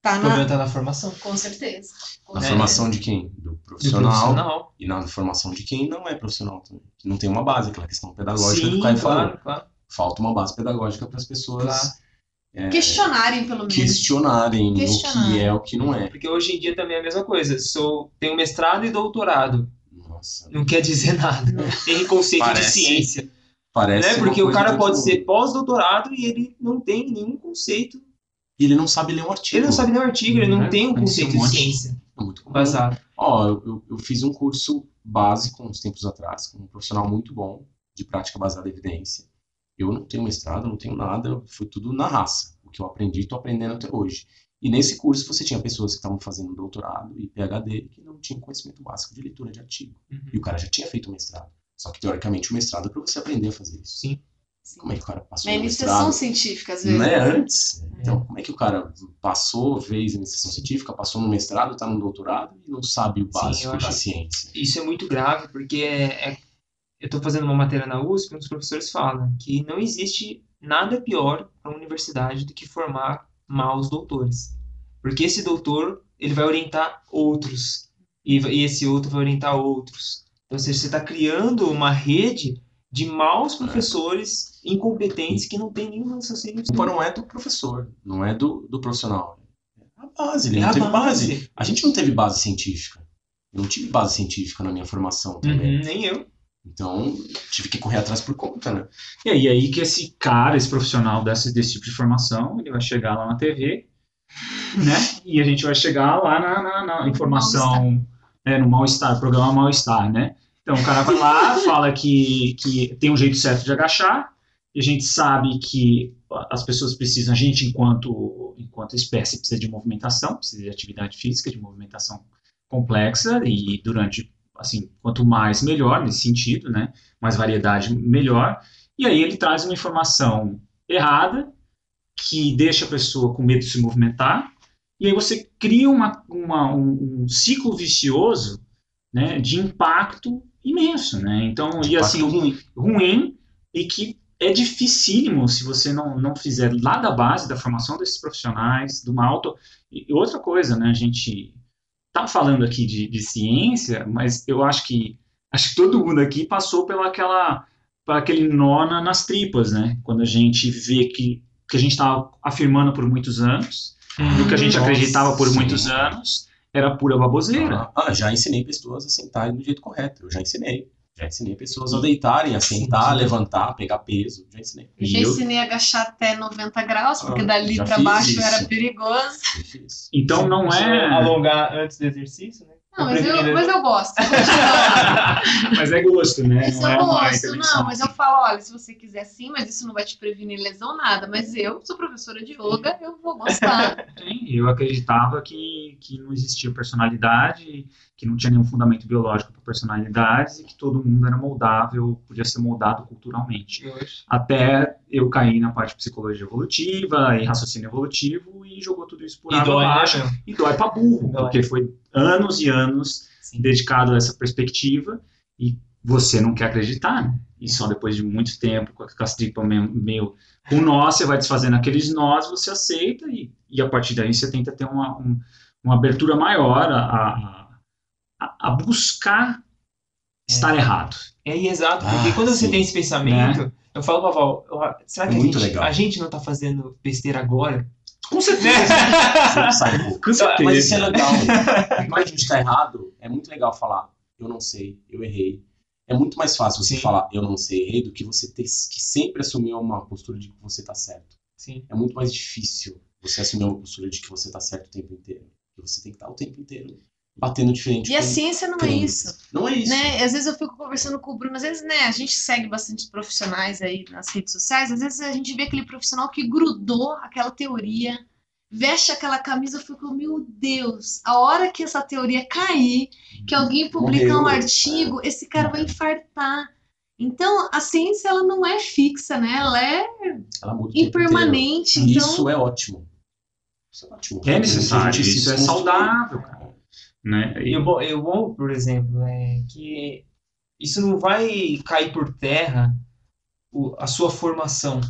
Tá O na... problema tá na formação. Com certeza. Com Na É. formação de quem? Do Do profissional, profissional. e na formação de quem não é profissional também. Que não tem uma base, aquela questão pedagógica Sim, o Caio falou. claro, claro. Falta uma base pedagógica para as pessoas Claro. É, Questionarem, pelo menos. questionarem, o Questionarem. que é o que não é. Porque hoje em dia também é a mesma coisa. Sou, tenho mestrado e doutorado. Nossa, Não quer dizer nada. Tem conceito Parece- de ciência. parece Né? Porque o cara de pode ser pós-doutorado e ele não tem nenhum conceito. E ele não sabe ler um artigo. Ele não sabe ler um artigo, ele não É, tem um conheci um conceito de ciência É muito comum. basado. Ó, eu, eu- eu fiz um curso básico uns tempos atrás, com um profissional muito bom de prática baseada em evidência. Eu não tenho mestrado, não tenho nada, foi tudo na raça. O que eu aprendi, estou aprendendo até hoje. E nesse curso você tinha pessoas que estavam fazendo doutorado e PhD que não tinham conhecimento básico de leitura de artigo. Uhum. E o cara já tinha feito o mestrado. Só que teoricamente o mestrado é para você aprender a fazer isso. Sim. Como é que o cara passou Na no iniciação mestrado? científica, às vezes. Né, antes. Então, como é que o cara passou, fez a iniciação científica, passou no mestrado, está no doutorado e não sabe o Sim, básico eu da acho- ciência? Isso é muito grave, porque é, é- eu estou fazendo uma matéria na USP e um dos professores fala que não existe nada pior para uma universidade do que formar maus doutores. Porque esse doutor, ele vai orientar outros, e, e esse outro vai orientar outros. Então, ou seja, você está criando uma rede de maus É. professores incompetentes que não tem nenhum raciocínio. A culpa não é do professor, não é do, do profissional. É a base, ele É não a teve base. base. A gente não teve base científica. Eu não tive base científica na minha formação também. Uhum, nem eu. Então, tive que correr atrás por conta, né? E aí, aí que esse cara, esse profissional desse, desse tipo de formação, ele vai chegar lá na TV, né? E a gente vai chegar lá na, na- na informação, é, no mal-estar, programa mal-estar, né? Então o cara vai lá, fala que, que tem um jeito certo de agachar, e a gente sabe que as pessoas precisam, a gente enquanto, enquanto espécie precisa de movimentação, precisa de atividade física, de movimentação complexa, e durante, assim, quanto mais melhor nesse sentido, né? Mais variedade melhor. E aí ele traz uma informação errada, que deixa a pessoa com medo de se movimentar, e aí você cria uma, uma- um, um ciclo vicioso né, de impacto imenso. Né? Então, e assim, ruim. ruim e que é dificílimo se você não, não fizer lá da base da formação desses profissionais, de uma auto... E outra coisa, né, a gente tá falando aqui de, de ciência, mas eu acho que acho que todo mundo aqui passou pela aquela para aquele nó na- nas tripas, né? Quando a gente vê que que a gente estava afirmando por muitos anos, e o que a gente Nossa, acreditava por sim. muitos anos era pura baboseira. Ah, já ensinei pessoas a sentarem do jeito correto. Eu já ensinei. Já ensinei pessoas a deitarem, a sentar, a levantar, a pegar peso. Já ensinei. Já eu- ensinei a agachar até 90 graus, porque Ah, dali fiz baixo isso. era perigoso. Então não é, Alongar antes do exercício, né? Não, mas eu, mas eu gosto. Mas é gosto, né? Isso Não é eu uma gosto, intervenção. não, mas eu falo, olha, se você quiser sim, mas isso não vai te prevenir lesão, nada. Mas eu sou professora de yoga, eu vou gostar. Sim, eu acreditava que, que não existia personalidade, que não tinha nenhum fundamento biológico para personalidades e que todo mundo era moldável, podia ser moldado culturalmente. Até eu cair na parte de psicologia evolutiva e raciocínio evolutivo e jogou tudo isso por E água dói, né, abaixo. E dói pra burro, Dói. porque foi anos e anos Sim. dedicado a essa perspectiva e você não quer acreditar, né? E só depois de muito tempo, com as tripas meio, meio com nó, você vai desfazendo aqueles nós, você aceita e, e a partir daí você tenta ter uma, um- uma abertura maior a, a, a buscar estar errado. É exato, porque Ah, quando você sim. tem esse pensamento, eu falo pra Val, será que a gente, a gente não tá fazendo besteira agora? Com certeza. Sai pouco. Com certeza. Mas isso é legal. Quando a gente tá errado, é muito legal falar, eu não sei, eu errei. É muito mais fácil você Sim. falar, eu não sei, errei, do que você ter que sempre assumir uma postura de que você tá certo. Sim. É muito mais difícil você assumir uma postura de que você tá certo o tempo inteiro. Que você tem que estar o tempo inteiro batendo diferente. E a ciência não é isso. Não é isso. Né? Às vezes eu fico conversando com o Bruno, às vezes, né, a gente segue bastante profissionais aí nas redes sociais, às vezes a gente vê aquele profissional que grudou aquela teoria, veste aquela camisa, eu fico, meu Deus, a hora que essa teoria cair, que alguém publicar um Morreu. artigo, esse cara vai infartar. Então, a ciência ela não é fixa, né? Ela é Ela impermanente. Então, Isso é ótimo. Isso é ótimo. É necessário, isso é saudável, cara. Né? E o bom, e o bom, por exemplo, é que isso não vai cair por terra o- a sua formação.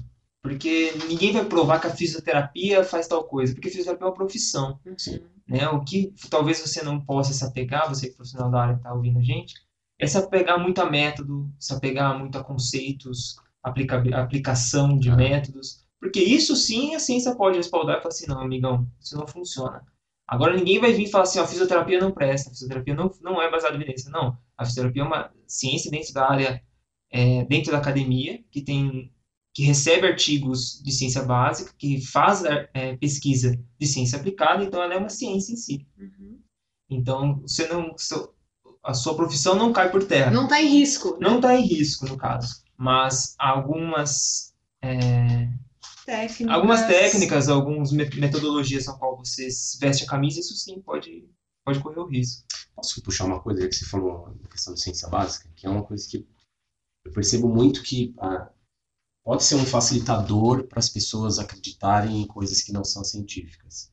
Porque ninguém vai provar que a fisioterapia faz tal coisa, porque a fisioterapia é uma profissão. Sim. Né? O que talvez você não possa se apegar, você que é profissional da área que está ouvindo a gente, é se apegar muito a método, se apegar muito a conceitos, aplica, aplicação de Ah. métodos, Porque isso sim a ciência pode respaldar e falar assim, não, amigão, isso não funciona. Agora ninguém vai vir e falar assim, ó, a fisioterapia não presta, a fisioterapia não, não é baseada em evidência. Não, a fisioterapia é uma ciência dentro da área, é, dentro da academia, que tem que recebe artigos de ciência básica, que faz é, pesquisa de ciência aplicada, então ela é uma ciência em si. Uhum. Então, você não, a sua profissão não cai por terra. Não está em risco. Né? Não está em risco, no caso. Mas algumas é, técnicas. algumas técnicas, algumas metodologias na qual você veste a camisa, isso sim pode, pode correr o risco. Posso puxar uma coisa que você falou na questão de ciência básica, que é uma coisa que eu percebo muito que ah, pode ser um facilitador para as pessoas acreditarem em coisas que não são científicas.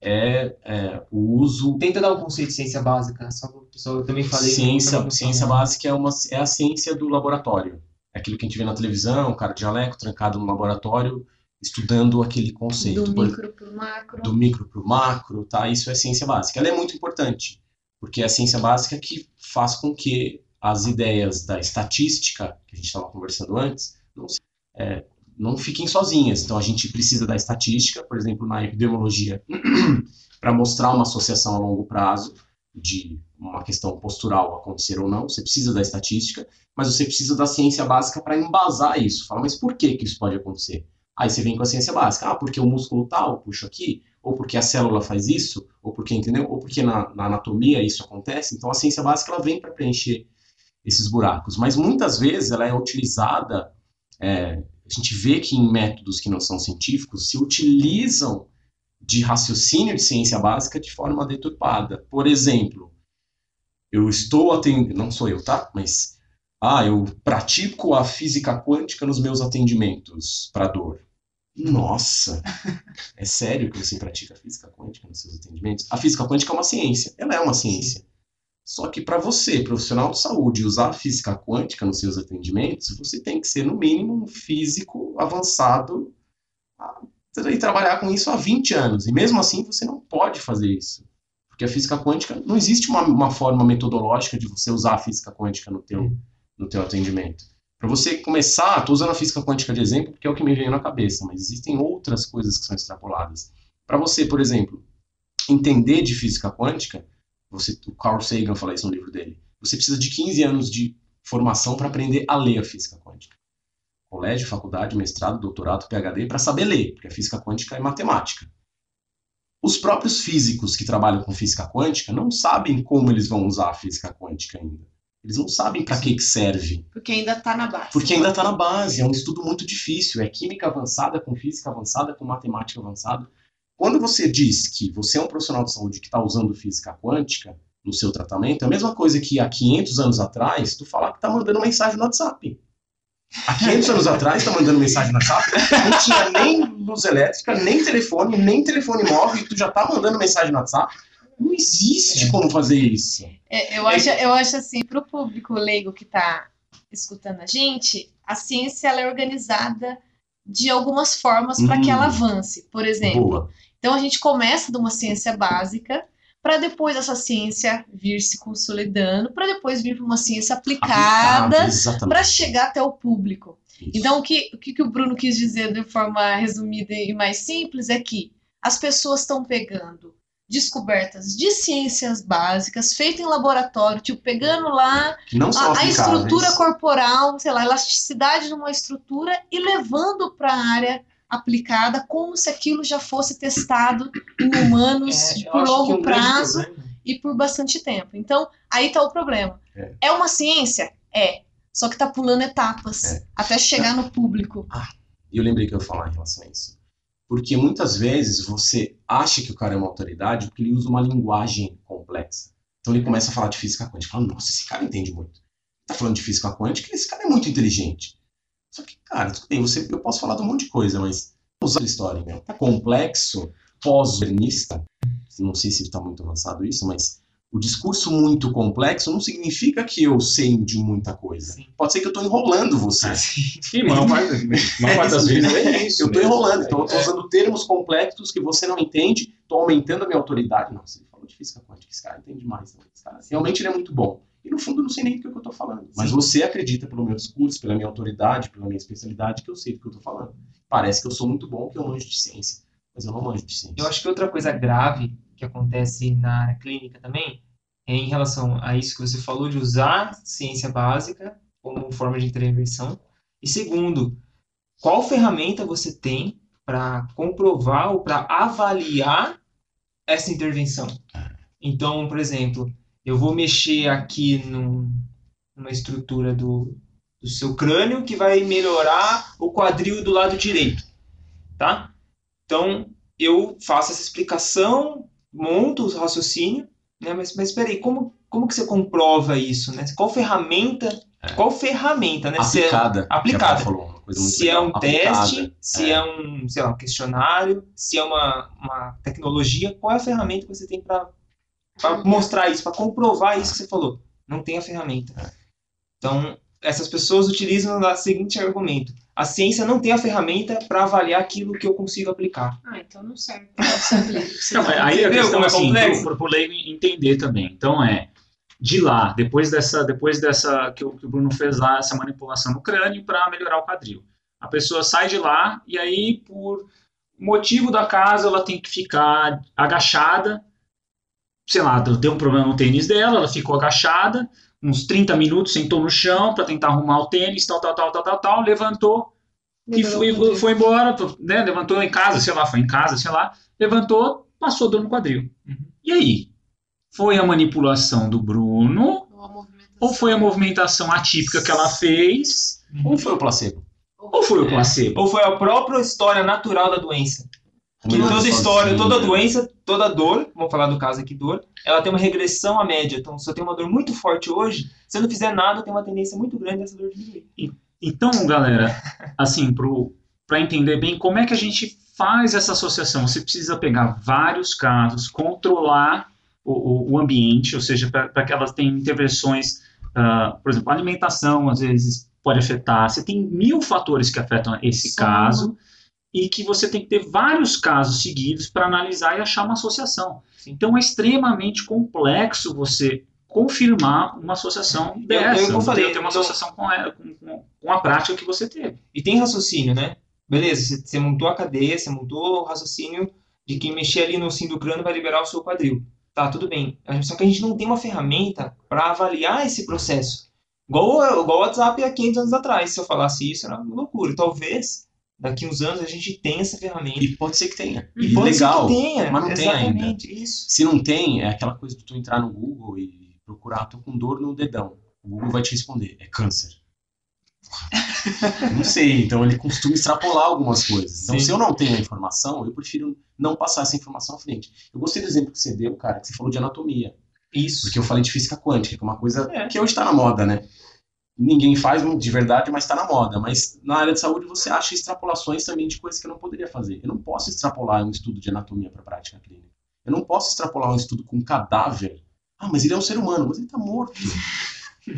É, é, o uso. Tenta dar um conceito de ciência básica, só que eu também falei. Ciência, ciência básica é, uma, é a ciência do laboratório. É aquilo que a gente vê na televisão, o cara de jaleco trancado no laboratório, estudando aquele conceito. Do micro para o macro. Do micro para o macro, tá? Isso é ciência básica. Ela é muito importante, porque é a ciência básica que faz com que as ideias da estatística, que a gente estava conversando antes, não se é, não fiquem sozinhas. Então, a gente precisa da estatística, por exemplo, na epidemiologia, para mostrar uma associação a longo prazo de uma questão postural acontecer ou não. Você precisa da estatística, mas você precisa da ciência básica para embasar isso. Fala, mas por que, que isso pode acontecer? Aí você vem com a ciência básica. Ah, porque o músculo tal puxa aqui, ou porque a célula faz isso, ou porque, entendeu? Ou porque na, na anatomia isso acontece. Então, a ciência básica ela vem para preencher esses buracos. Mas muitas vezes ela é utilizada é, a gente vê que em métodos que não são científicos se utilizam de raciocínio de ciência básica de forma deturpada. Por exemplo, eu estou atendendo, não sou eu, tá? Mas, ah, eu pratico a física quântica nos meus atendimentos para dor. Nossa, é sério que você pratica física quântica nos seus atendimentos? A física quântica é uma ciência, ela é uma ciência. Só que para você, profissional de saúde, usar a física quântica nos seus atendimentos, você tem que ser, no mínimo, um físico avançado e trabalhar com isso há 20 anos. E mesmo assim, você não pode fazer isso. Porque a física quântica, não existe uma, uma forma metodológica de você usar a física quântica no teu, no teu atendimento. Para você começar, estou usando a física quântica de exemplo porque é o que me veio na cabeça, mas existem outras coisas que são extrapoladas. Para você, por exemplo, entender de física quântica, você, o Carl Sagan fala isso no livro dele. Você precisa de 15 anos de formação para aprender a ler a física quântica. Colégio, faculdade, mestrado, doutorado, PhD, para saber ler, porque a física quântica é matemática. Os próprios físicos que trabalham com física quântica não sabem como eles vão usar a física quântica ainda. Eles não sabem para que, que serve. Porque ainda está na base. Porque ainda está na base. É um estudo muito difícil. É química avançada com física avançada com matemática avançada. Quando você diz que você é um profissional de saúde que está usando física quântica no seu tratamento, é a mesma coisa que há 500 anos atrás tu falar que está mandando mensagem no WhatsApp. Há 500 anos atrás está mandando mensagem no WhatsApp, não tinha nem luz elétrica, nem telefone, nem telefone móvel, e tu já está mandando mensagem no WhatsApp. Não existe como fazer isso. É, eu, acho, eu acho assim, para o público leigo que está escutando a gente, a ciência ela é organizada de algumas formas para que ela hum. avance. Por exemplo, Boa. Então a gente começa de uma ciência básica para depois essa ciência vir se consolidando, para depois vir para uma ciência aplicada, para chegar até o público. Isso. Então, o que, o que o Bruno quis dizer de forma resumida e mais simples é que as pessoas estão pegando descobertas de ciências básicas feitas em laboratório, tipo, pegando lá a, a, estrutura corporal, sei lá, elasticidade de uma estrutura e levando para a área aplicada como se aquilo já fosse testado em humanos é, por longo é um prazo e por bastante tempo. Então, aí está o problema. É. é. uma ciência? É. Só que está pulando etapas é. até chegar no público. Ah, eu lembrei que eu ia falar em relação a isso. Porque muitas vezes você acha que o cara é uma autoridade porque ele usa uma linguagem complexa. Então ele começa a falar de física quântica. Fala, nossa, esse cara entende muito. Tá falando de física quântica, esse cara é muito inteligente. Só que, cara, tudo bem, você, eu posso falar de um monte de coisa, mas usar a história, meu, tá complexo, pós-modernista, não sei se está muito avançado isso, mas O discurso muito complexo não significa que eu sei de muita coisa. Sim. Pode ser que eu estou enrolando você. Sim, maior parte, maior parte das vezes é isso. Eu estou enrolando, então eu estou É. usando termos complexos que você não entende, estou aumentando a minha autoridade. Nossa, ele falou de física quântica, esse cara entende mais. Né? Esse cara, realmente ele é muito bom. E no fundo eu não sei nem do que eu estou falando. Mas Sim. você acredita pelo meu discurso, pela minha autoridade, pela minha especialidade, que eu sei do que eu estou falando. Parece que eu sou muito bom, que eu manjo de ciência. Mas eu não manjo de ciência. Eu acho que outra coisa grave que acontece na área clínica também é em relação a isso que você falou de usar ciência básica como forma de intervenção. E segundo, qual ferramenta você tem para comprovar ou para avaliar essa intervenção? Então, por exemplo, eu vou mexer aqui num- numa estrutura do, do seu crânio que vai melhorar o quadril do lado direito, tá? Então, eu faço essa explicação, monto o raciocínio, né? Mas, mas espera aí, como, como que você comprova isso, né? Qual ferramenta, É. qual ferramenta, né? Se é- aplicada. aplicada. Falou, se é legal. um Aplicada. teste, se é. um, sei lá, um questionário, se é uma, uma tecnologia, qual é a ferramenta que você tem para mostrar isso, para comprovar isso que você falou? Não tem a ferramenta. É. Então, essas pessoas utilizam o seguinte argumento: a ciência não tem a ferramenta para avaliar aquilo que eu consigo aplicar. Ah, então não serve. Não. Não, mas aí a questão como é assim, pro, pro leigo entender também. Então é de lá, depois dessa, depois dessa que o, que o Bruno fez lá, essa manipulação no crânio para melhorar o quadril. A pessoa sai de lá e aí por motivo da casa ela tem que ficar agachada. Sei lá, deu um problema no tênis dela, ela ficou agachada, uns 30 minutos sentou no chão para tentar arrumar o tênis, tal, tal, tal, tal, tal, tal, levantou, e foi, foi embora, né? levantou em casa, sei lá, foi em casa, sei lá, levantou, passou dor no quadril. Uhum. E aí? Foi a manipulação do Bruno Ou foi a movimentação atípica que ela fez Ou foi o placebo? ou foi o placebo? Ou foi a própria história natural da doença? Que toda história, toda doença, toda dor, vamos falar do caso aqui, dor, ela tem uma regressão à média. Então, se eu tenho uma dor muito forte hoje, se eu não fizer nada, tem uma tendência muito grande dessa dor diminuir. Então, galera, assim, para entender bem como é que a gente faz essa associação, você precisa pegar vários casos, controlar o, o- o ambiente, ou seja, para que elas tenham intervenções, ah, por exemplo, a alimentação às vezes pode afetar, você tem mil fatores que afetam esse Sono. caso, e que você tem que ter vários casos seguidos para analisar e achar uma associação. Então é extremamente complexo você confirmar uma associação Eu- dessa, eu- eu você falei, ter uma então- associação com a, com- com- a prática que você teve. E tem raciocínio, né? Beleza, você, montou a cadeia, você montou o raciocínio de que mexer ali no sim do crânio vai liberar o seu quadril. Tá, tudo bem. Só que a gente não tem uma ferramenta para avaliar esse processo. Igual, igual o WhatsApp há 500 anos atrás. Se eu falasse isso, era uma loucura. Talvez daqui uns anos a gente tenha essa ferramenta. E pode ser que tenha. E pode ser legal. que tenha. mas não tem ainda. Isso. Se não tem, é aquela coisa de tu entrar no Google e procurar, tô com dor no dedão. O Google vai te responder, é câncer. não sei, então ele costuma extrapolar algumas coisas. Então, Sim. se eu não tenho a informação, eu prefiro não passar essa informação à frente. Eu gostei do exemplo que você deu, cara, que você falou de anatomia. Isso. Porque eu falei de física quântica, que é uma coisa É. que hoje está na moda, né? Ninguém faz de verdade, mas está na moda. Mas na área de saúde você acha extrapolações também de coisas que eu não poderia fazer. Eu não posso extrapolar um estudo de anatomia para prática clínica. Eu não posso extrapolar um estudo com um cadáver. Ah, mas ele é um ser humano, mas ele está morto.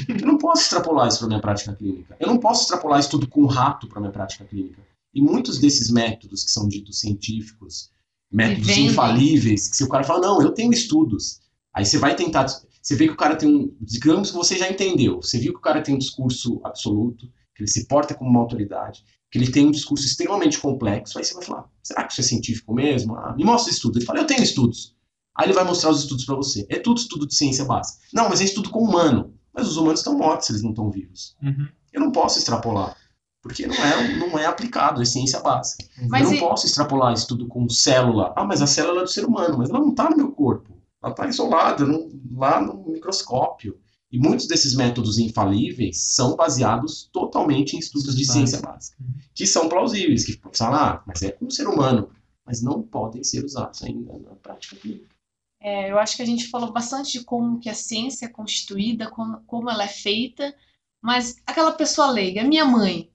Eu não posso extrapolar isso para minha prática clínica. Eu não posso extrapolar estudo com um rato para minha prática clínica. E muitos desses métodos que são ditos científicos, métodos infalíveis, que se o cara fala, não, eu tenho estudos. Aí você vai tentar. Você vê que o cara tem um. Digamos que você já entendeu. Você viu que o cara tem um discurso absoluto, que ele se porta como uma autoridade, que ele tem um discurso extremamente complexo. Aí você vai falar: será que isso é científico mesmo? Ah, me mostra estudos. Ele fala: eu tenho estudos. Aí ele vai mostrar os estudos para você. É tudo estudo de ciência básica. Não, mas é estudo com humano. Mas os humanos estão mortos se eles não estão vivos. Uhum. Eu não posso extrapolar. Porque não é, não é aplicado, é ciência básica. Mas eu não e- posso extrapolar isso tudo com célula. Ah, mas a célula é do ser humano, mas ela não está no meu corpo. Ela está isolada no- lá no microscópio. E muitos desses métodos infalíveis são baseados totalmente em estudos de ciência básica, Uhum. que são plausíveis, que falam, ah, mas é com o ser humano, mas não podem ser usados ainda na prática clínica. É, eu acho que a gente falou bastante de como que a ciência é constituída, como, como ela é feita, mas aquela pessoa leiga, minha mãe,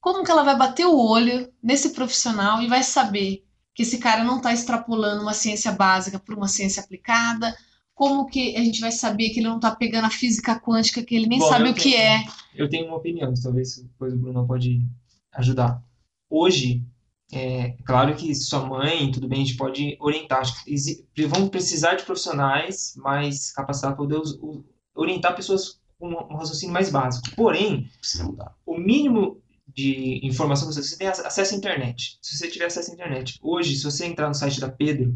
como que ela vai bater o olho nesse profissional e vai saber que esse cara não está extrapolando uma ciência básica para uma ciência aplicada? como que a gente vai saber que ele não tá pegando a física quântica, que ele nem Bom, sabe o que tenho- é? Eu tenho uma opinião, talvez depois o Bruno pode ajudar. Hoje, é claro que sua mãe, tudo bem, a gente pode orientar. Acho que vão precisar de profissionais mais capacitados para poder orientar pessoas com um raciocínio mais básico. Porém, o mínimo de informação que você, você tem ac- acesso à internet. Se você tiver acesso à internet. Hoje, se você entrar no site da Pedro,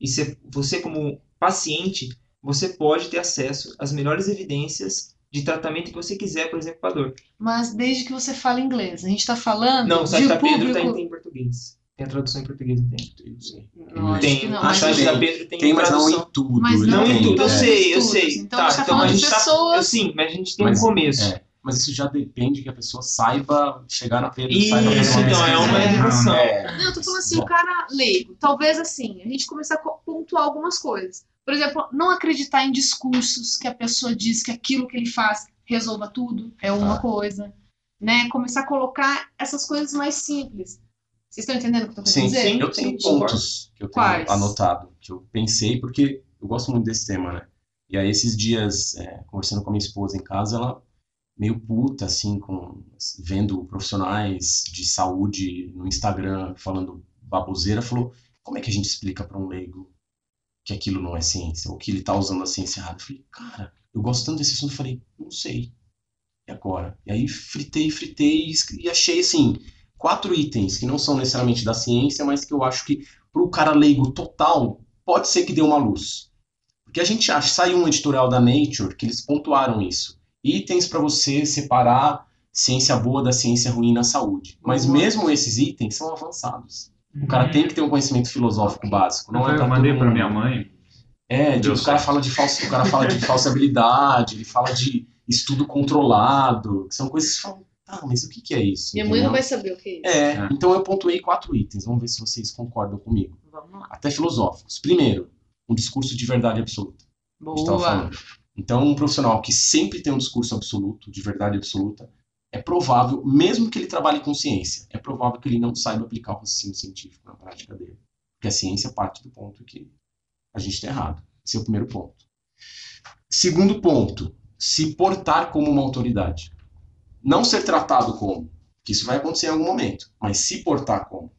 e você, você como paciente, você pode ter acesso às melhores evidências de tratamento que você quiser, por exemplo, para dor. Mas desde que você fala inglês. A gente tá falando Não, o site da Pedro público... tem, tem em português. Tem a tradução em português, não tem? Eu sei. Não, acho Tem. que não. o Acho site que- da Pedro tem, Tem, mas não tradução. em tudo. Mas ele Não em tudo, eu é. sei, eu sei. Então, tá, a gente tá então falando a de tá, pessoas- eu, sim, mas a gente tem Mas, um começo. é, mas isso já depende que a pessoa saiba chegar na e Isso, saiba então, é uma É. educação. É. Não, eu tô falando assim, o cara leigo. Talvez assim, a gente começar a pontuar algumas coisas. Por exemplo, não acreditar em discursos que a pessoa diz que aquilo que ele faz resolva tudo, é uma Ah. coisa. Né? Começar a colocar essas coisas mais simples. Vocês estão entendendo o que eu tô querendo Sim, dizer? sim. eu tenho sim, pontos que eu tenho Quais? anotado, que eu pensei, porque eu gosto muito desse tema, né? E aí, esses dias, é, conversando com a minha esposa em casa, ela meio puta, assim, com, vendo profissionais de saúde no Instagram falando baboseira, falou: como é que a gente explica para um leigo que aquilo não é ciência, ou que ele tá usando a ciência errada? Eu falei, cara, eu gosto tanto desse assunto, falei, não sei. E agora? E aí, fritei, fritei e achei, assim, quatro itens que não são necessariamente da ciência, mas que eu acho que para o cara leigo total pode ser que dê uma luz. Porque a gente acha, saiu um editorial da Nature que eles pontuaram isso. Itens para você separar ciência boa da ciência ruim na saúde. Mas Uhum. mesmo esses itens são avançados. O cara tem que ter um conhecimento filosófico básico. Não é eu pra mandei para minha mãe. É, tipo, o cara fala de falsa, o cara fala de falsa habilidade, ele fala de estudo controlado, que são coisas que falam, ah, mas o que, que é isso? Minha mãe não Entendeu? vai saber o que é isso. É, É. então eu pontuei quatro itens. Vamos ver se vocês concordam comigo. Vamos lá. Até filosóficos. Primeiro, um discurso de verdade absoluta. A gente tava Boa. falando. Então, um profissional que sempre tem um discurso absoluto, de verdade absoluta, é provável, mesmo que ele trabalhe com ciência, é provável que ele não saiba aplicar o raciocínio científico na prática dele. Porque a ciência parte do ponto que a gente está errado. Esse é o primeiro ponto. Segundo ponto, se portar como uma autoridade. Não ser tratado como, que isso vai acontecer em algum momento, mas se portar como.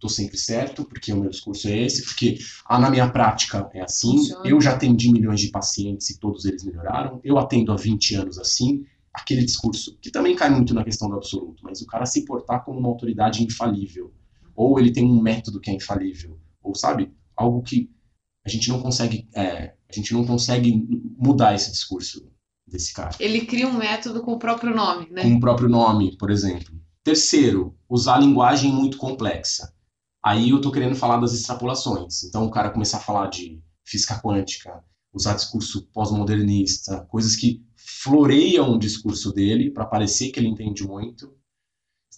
Estou sempre certo, porque o meu discurso é esse, porque ah, na minha prática é assim, Funciona. eu já atendi milhões de pacientes e todos eles melhoraram, eu atendo há 20 anos assim, aquele discurso, que também cai muito na questão do absoluto, mas o cara se portar como uma autoridade infalível, ou ele tem um método que é infalível, ou sabe, algo que a gente não consegue, é, a gente não consegue mudar esse discurso desse cara Ele cria um método com o próprio nome, né? com o próprio nome, por exemplo. Terceiro, usar linguagem muito complexa. Aí eu estou querendo falar das extrapolações. Então o cara começar a falar de física quântica, usar discurso pós-modernista, coisas que floreiam o discurso dele para parecer que ele entende muito.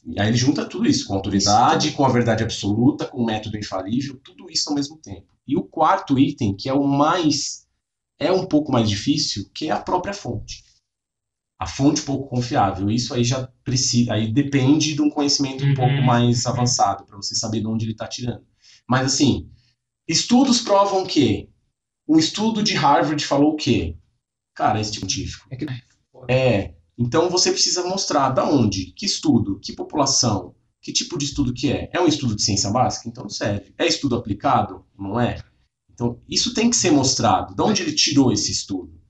E aí ele junta tudo isso, com autoridade, com a verdade absoluta, com o método infalível, tudo isso ao mesmo tempo. E o quarto item, que é o mais é um pouco mais difícil, que é a própria fonte a fonte pouco confiável. Isso aí já precisa, aí depende de um conhecimento um Uhum. pouco mais avançado para você saber de onde ele está tirando. Mas assim, estudos provam que um estudo de Harvard falou o quê? Cara, tipo científico. É que- É, então você precisa mostrar da onde, que estudo, que população, que tipo de estudo que é. É um estudo de ciência básica? Então não serve. É estudo aplicado? Não é. Então isso tem que ser mostrado. De onde ele tirou esse estudo?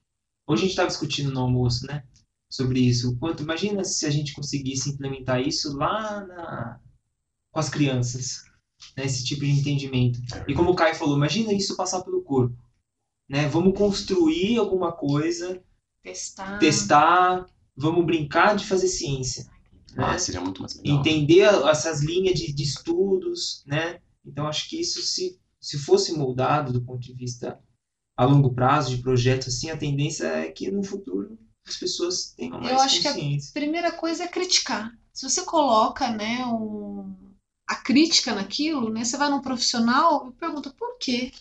Hoje a gente estava discutindo no almoço, né? Sobre isso. Quanto, imagina se a gente conseguisse implementar isso lá na, com as crianças, né? Esse tipo de entendimento. E como o Caio falou, imagina isso passar pelo corpo, né? Vamos construir alguma coisa, Testar. testar, vamos brincar de fazer ciência, né? Ah, seria muito mais legal. Entender essas linhas de, de estudos, né? Então acho que isso se se fosse moldado do ponto de vista a longo prazo de projetos assim, a tendência é que no futuro as pessoas tenham mais Eu acho que a primeira coisa é criticar. Se você coloca, né, um, a crítica naquilo, né, você vai num profissional e pergunta por quê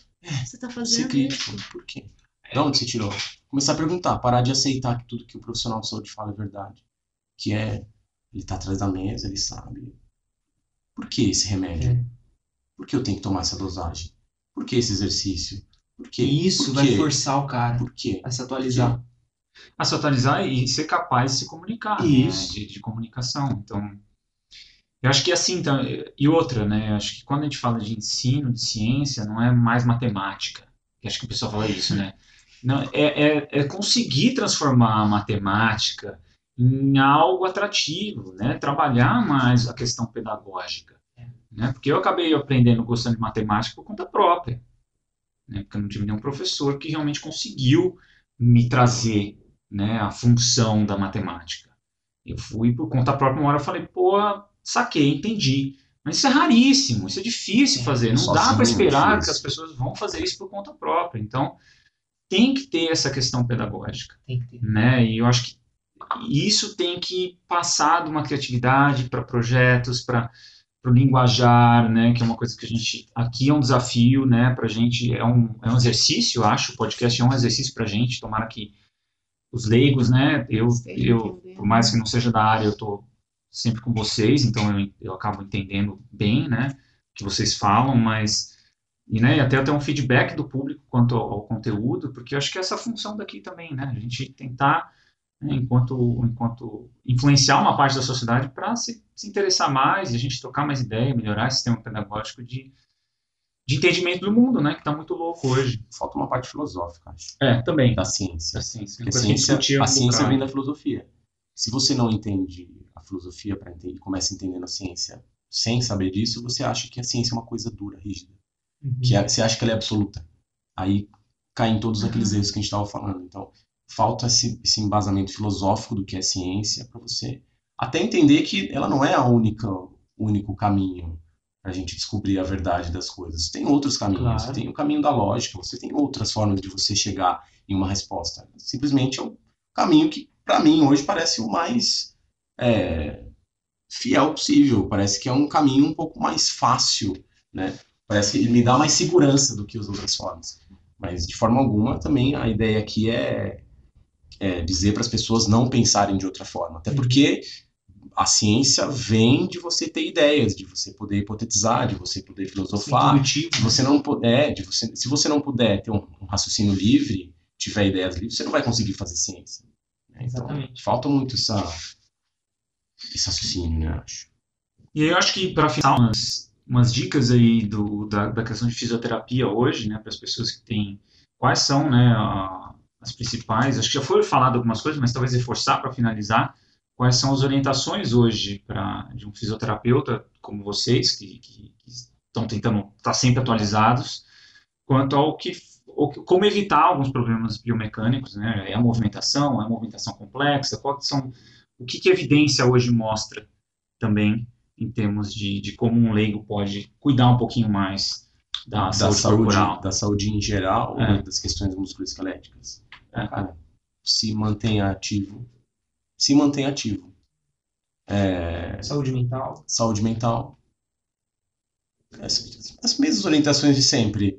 você está Ser fazendo crítico. isso. Por quê? De onde você tirou? Começar a perguntar, parar de aceitar que tudo que o profissional de saúde fala é verdade. Que é, ele tá atrás da mesa, ele sabe. Por que esse remédio? É. Por que eu tenho que tomar essa dosagem? Por que esse exercício? Por quê? E isso Por vai forçar o cara Por quê? a se atualizar. A se atualizar e ser capaz de se comunicar, né? Isso. de, de comunicação. Então, eu acho que assim, então, e outra, né? eu Acho que quando a gente fala de ensino, de ciência, não é mais matemática. Eu acho que o pessoal fala isso, né? Não, é, é, é conseguir transformar a matemática em algo atrativo, né? Trabalhar mais a questão pedagógica, É. né? Porque eu acabei aprendendo gostando de matemática por conta própria, né? Porque eu não tive nenhum professor que realmente conseguiu me trazer né, a função da matemática. Eu fui por conta própria, uma hora eu falei, pô, saquei, entendi. Mas isso é raríssimo, isso é difícil É, fazer. Não dá para esperar difícil. que as pessoas vão fazer isso por conta própria. Então, tem que ter essa questão pedagógica. Tem que ter. Né? E eu acho que isso tem que passar de uma criatividade para projetos, para o linguajar, né? que é uma coisa que a gente. Aqui é um desafio né? para a gente, é um, é um exercício, acho. O podcast é um exercício para a gente. Tomara que os leigos, né? Eu, eu por mais que não seja da área, eu estou sempre com vocês, então eu, eu acabo entendendo bem, né? O que vocês falam, mas. E né, até até um feedback do público quanto ao, ao conteúdo, porque eu acho que é essa função daqui também, né? A gente tentar, né, enquanto, enquanto influenciar uma parte da sociedade para se, se interessar mais e a gente trocar mais ideia, melhorar esse sistema pedagógico de, de entendimento do mundo, né? Que está muito louco hoje. Falta uma parte filosófica, acho, É, também. da ciência. Da ciência. Porque a a ciência, a um ciência vem da filosofia. Se você não entende a filosofia para entender, começa entendendo a ciência sem saber disso, você acha que a ciência é uma coisa dura, rígida. Que é- você acha que ela é absoluta. Aí cai em todos aqueles erros que a gente estava falando. Então, falta esse, esse embasamento filosófico do que é ciência para você até entender que ela não é a única, o único caminho a gente descobrir a verdade das coisas. Tem outros caminhos. Claro. Tem o caminho da lógica. Você tem outras formas de você chegar em uma resposta. Simplesmente é o caminho que, para mim, hoje parece o mais é, fiel possível. Parece que é um caminho um pouco mais fácil, né? Parece que ele me dá mais segurança do que as outras formas. Mas, de forma alguma, também a ideia aqui é, é dizer para as pessoas não pensarem de outra forma. Até porque a ciência vem de você ter ideias, de você poder hipotetizar, de você poder filosofar. Se você não puder, de você, se você não puder ter um, um raciocínio livre, tiver ideias livres, você não vai conseguir fazer ciência. né? Então, Exatamente. falta muito essa, esse raciocínio, né? Acho. E aí eu acho que para final umas, umas dicas aí do, da, da questão de fisioterapia hoje, né, para as pessoas que têm quais são, né, a- as principais. Acho que já foi falado algumas coisas, mas talvez reforçar para finalizar. Quais são as orientações hoje para de um fisioterapeuta como vocês que, que, que estão tentando estar sempre atualizados quanto ao que como evitar alguns problemas biomecânicos, né? É a movimentação, é a movimentação complexa, quais são o que, que a evidência hoje mostra também em termos de, de como um leigo pode cuidar um pouquinho mais da, Da saúde, saúde, da saúde em geral, É. né, das questões musculoesqueléticas. É. Cara, se mantenha ativo. Se mantenha ativo. É, Saúde mental. saúde mental. As, as mesmas orientações de sempre.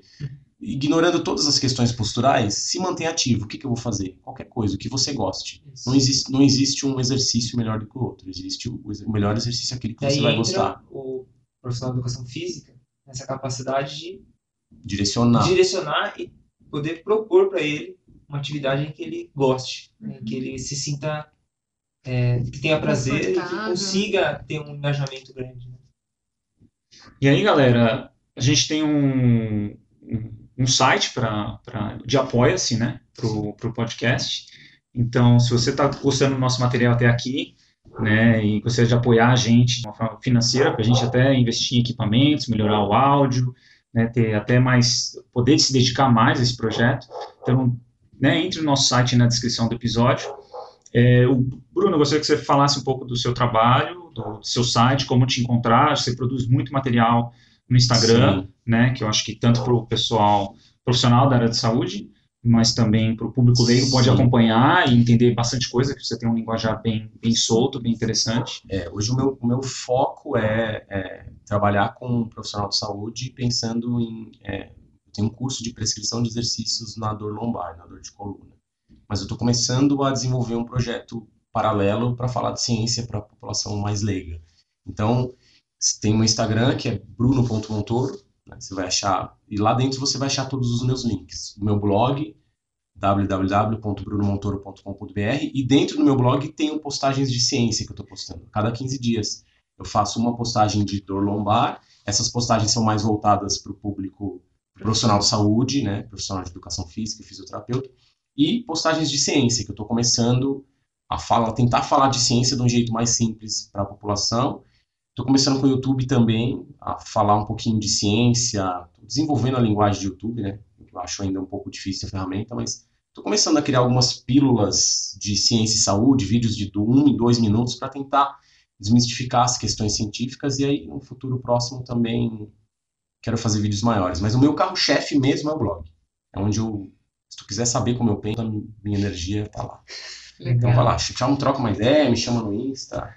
Ignorando todas as questões posturais, se mantenha ativo. O que, que eu vou fazer? Qualquer coisa, o que você goste. Isso. Não existe, não existe um exercício melhor do que o outro. Existe o, o melhor exercício é aquele que Daí você vai gostar. o profissional de educação física nessa capacidade de Direcionar. direcionar e poder propor para ele uma atividade em que ele goste, né, em que ele se sinta é, que tenha prazer e que consiga ter um engajamento grande. né? E aí, galera, a gente tem um, um, site pra, pra, de apoia-se, né, pro, pro podcast. Então, se você está gostando do nosso material até aqui, né, e gostaria de apoiar a gente de uma forma financeira, para a gente até investir em equipamentos, melhorar o áudio, né, ter até mais, poder se dedicar mais a esse projeto. Então, né, entre no nosso site na descrição do episódio. É, o Bruno, eu gostaria que você falasse um pouco do seu trabalho, do, do seu site, como te encontrar. Você produz muito material no Instagram, Sim. né, que eu acho que tanto para o pessoal profissional da área de saúde, mas também para o público leigo pode Sim. acompanhar e entender bastante coisa, que você tem um linguajar bem, bem solto, bem interessante. É, hoje o meu, o meu foco é, é trabalhar com um profissional de saúde pensando em. É, eu tenho um curso de prescrição de exercícios na dor lombar, na dor de coluna. Mas eu estou começando a desenvolver um projeto paralelo para falar de ciência para a população mais leiga. Então, tem um Instagram que é bruno.montoro, né? Você vai achar, e lá dentro você vai achar todos os meus links. O meu blog, www.brunomontoro.com.br, e dentro do meu blog tem postagens de ciência que eu estou postando. Cada 15 dias eu faço uma postagem de dor lombar. Essas postagens são mais voltadas para o público profissional de saúde, né? profissional de educação física, fisioterapeuta, e postagens de ciência, que eu estou começando a, falar, a tentar falar de ciência de um jeito mais simples para a população Estou começando com o YouTube também, a falar um pouquinho de ciência, desenvolvendo a linguagem de YouTube, né? Eu acho ainda um pouco difícil a ferramenta, mas estou começando a criar algumas pílulas de ciência e saúde, vídeos de um e dois minutos para tentar desmistificar as questões científicas e aí no futuro próximo também quero fazer vídeos maiores. Mas o meu carro-chefe mesmo é o blog. É onde eu, se tu quiser saber como eu penso, minha energia tá lá. Legal. Então vai lá, chama, troca uma ideia, me chama no Insta.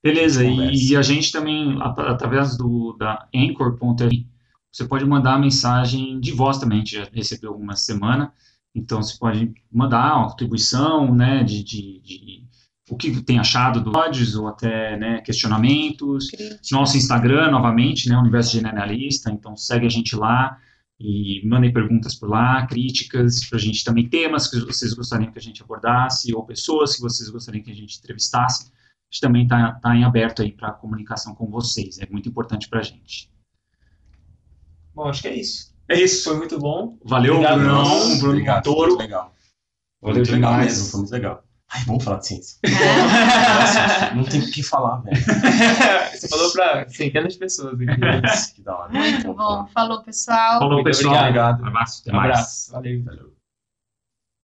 Beleza, e, e, a gente também, através do, da Anchor.li, você pode mandar mensagem de voz também, a gente já recebeu uma semana, então você pode mandar uma contribuição, né, de, de, de o que tem achado do pódios ou até né, questionamentos. Nosso Instagram, novamente, né, Universo Generalista, então segue a gente lá e mandem perguntas por lá, críticas para a gente também, temas que vocês gostariam que a gente abordasse ou pessoas que vocês gostariam que a gente entrevistasse a gente também está tá em aberto aí para comunicação com vocês. É muito importante para a gente. Bom, acho que é isso. É isso. Foi muito bom. Valeu, Obrigado, Bruno, Bruno Obrigado, Toro. Muito legal. Valeu muito legal demais. mesmo, foi muito legal. Ai, vamos falar de ciência. Nossa, não tem o que falar, velho. Você falou para centenas de pessoas aqui. que da hora. Muito bom. Falou, pessoal. Falou, pessoal. obrigado. Abraço. Até Um mais. abraço. Valeu. Valeu.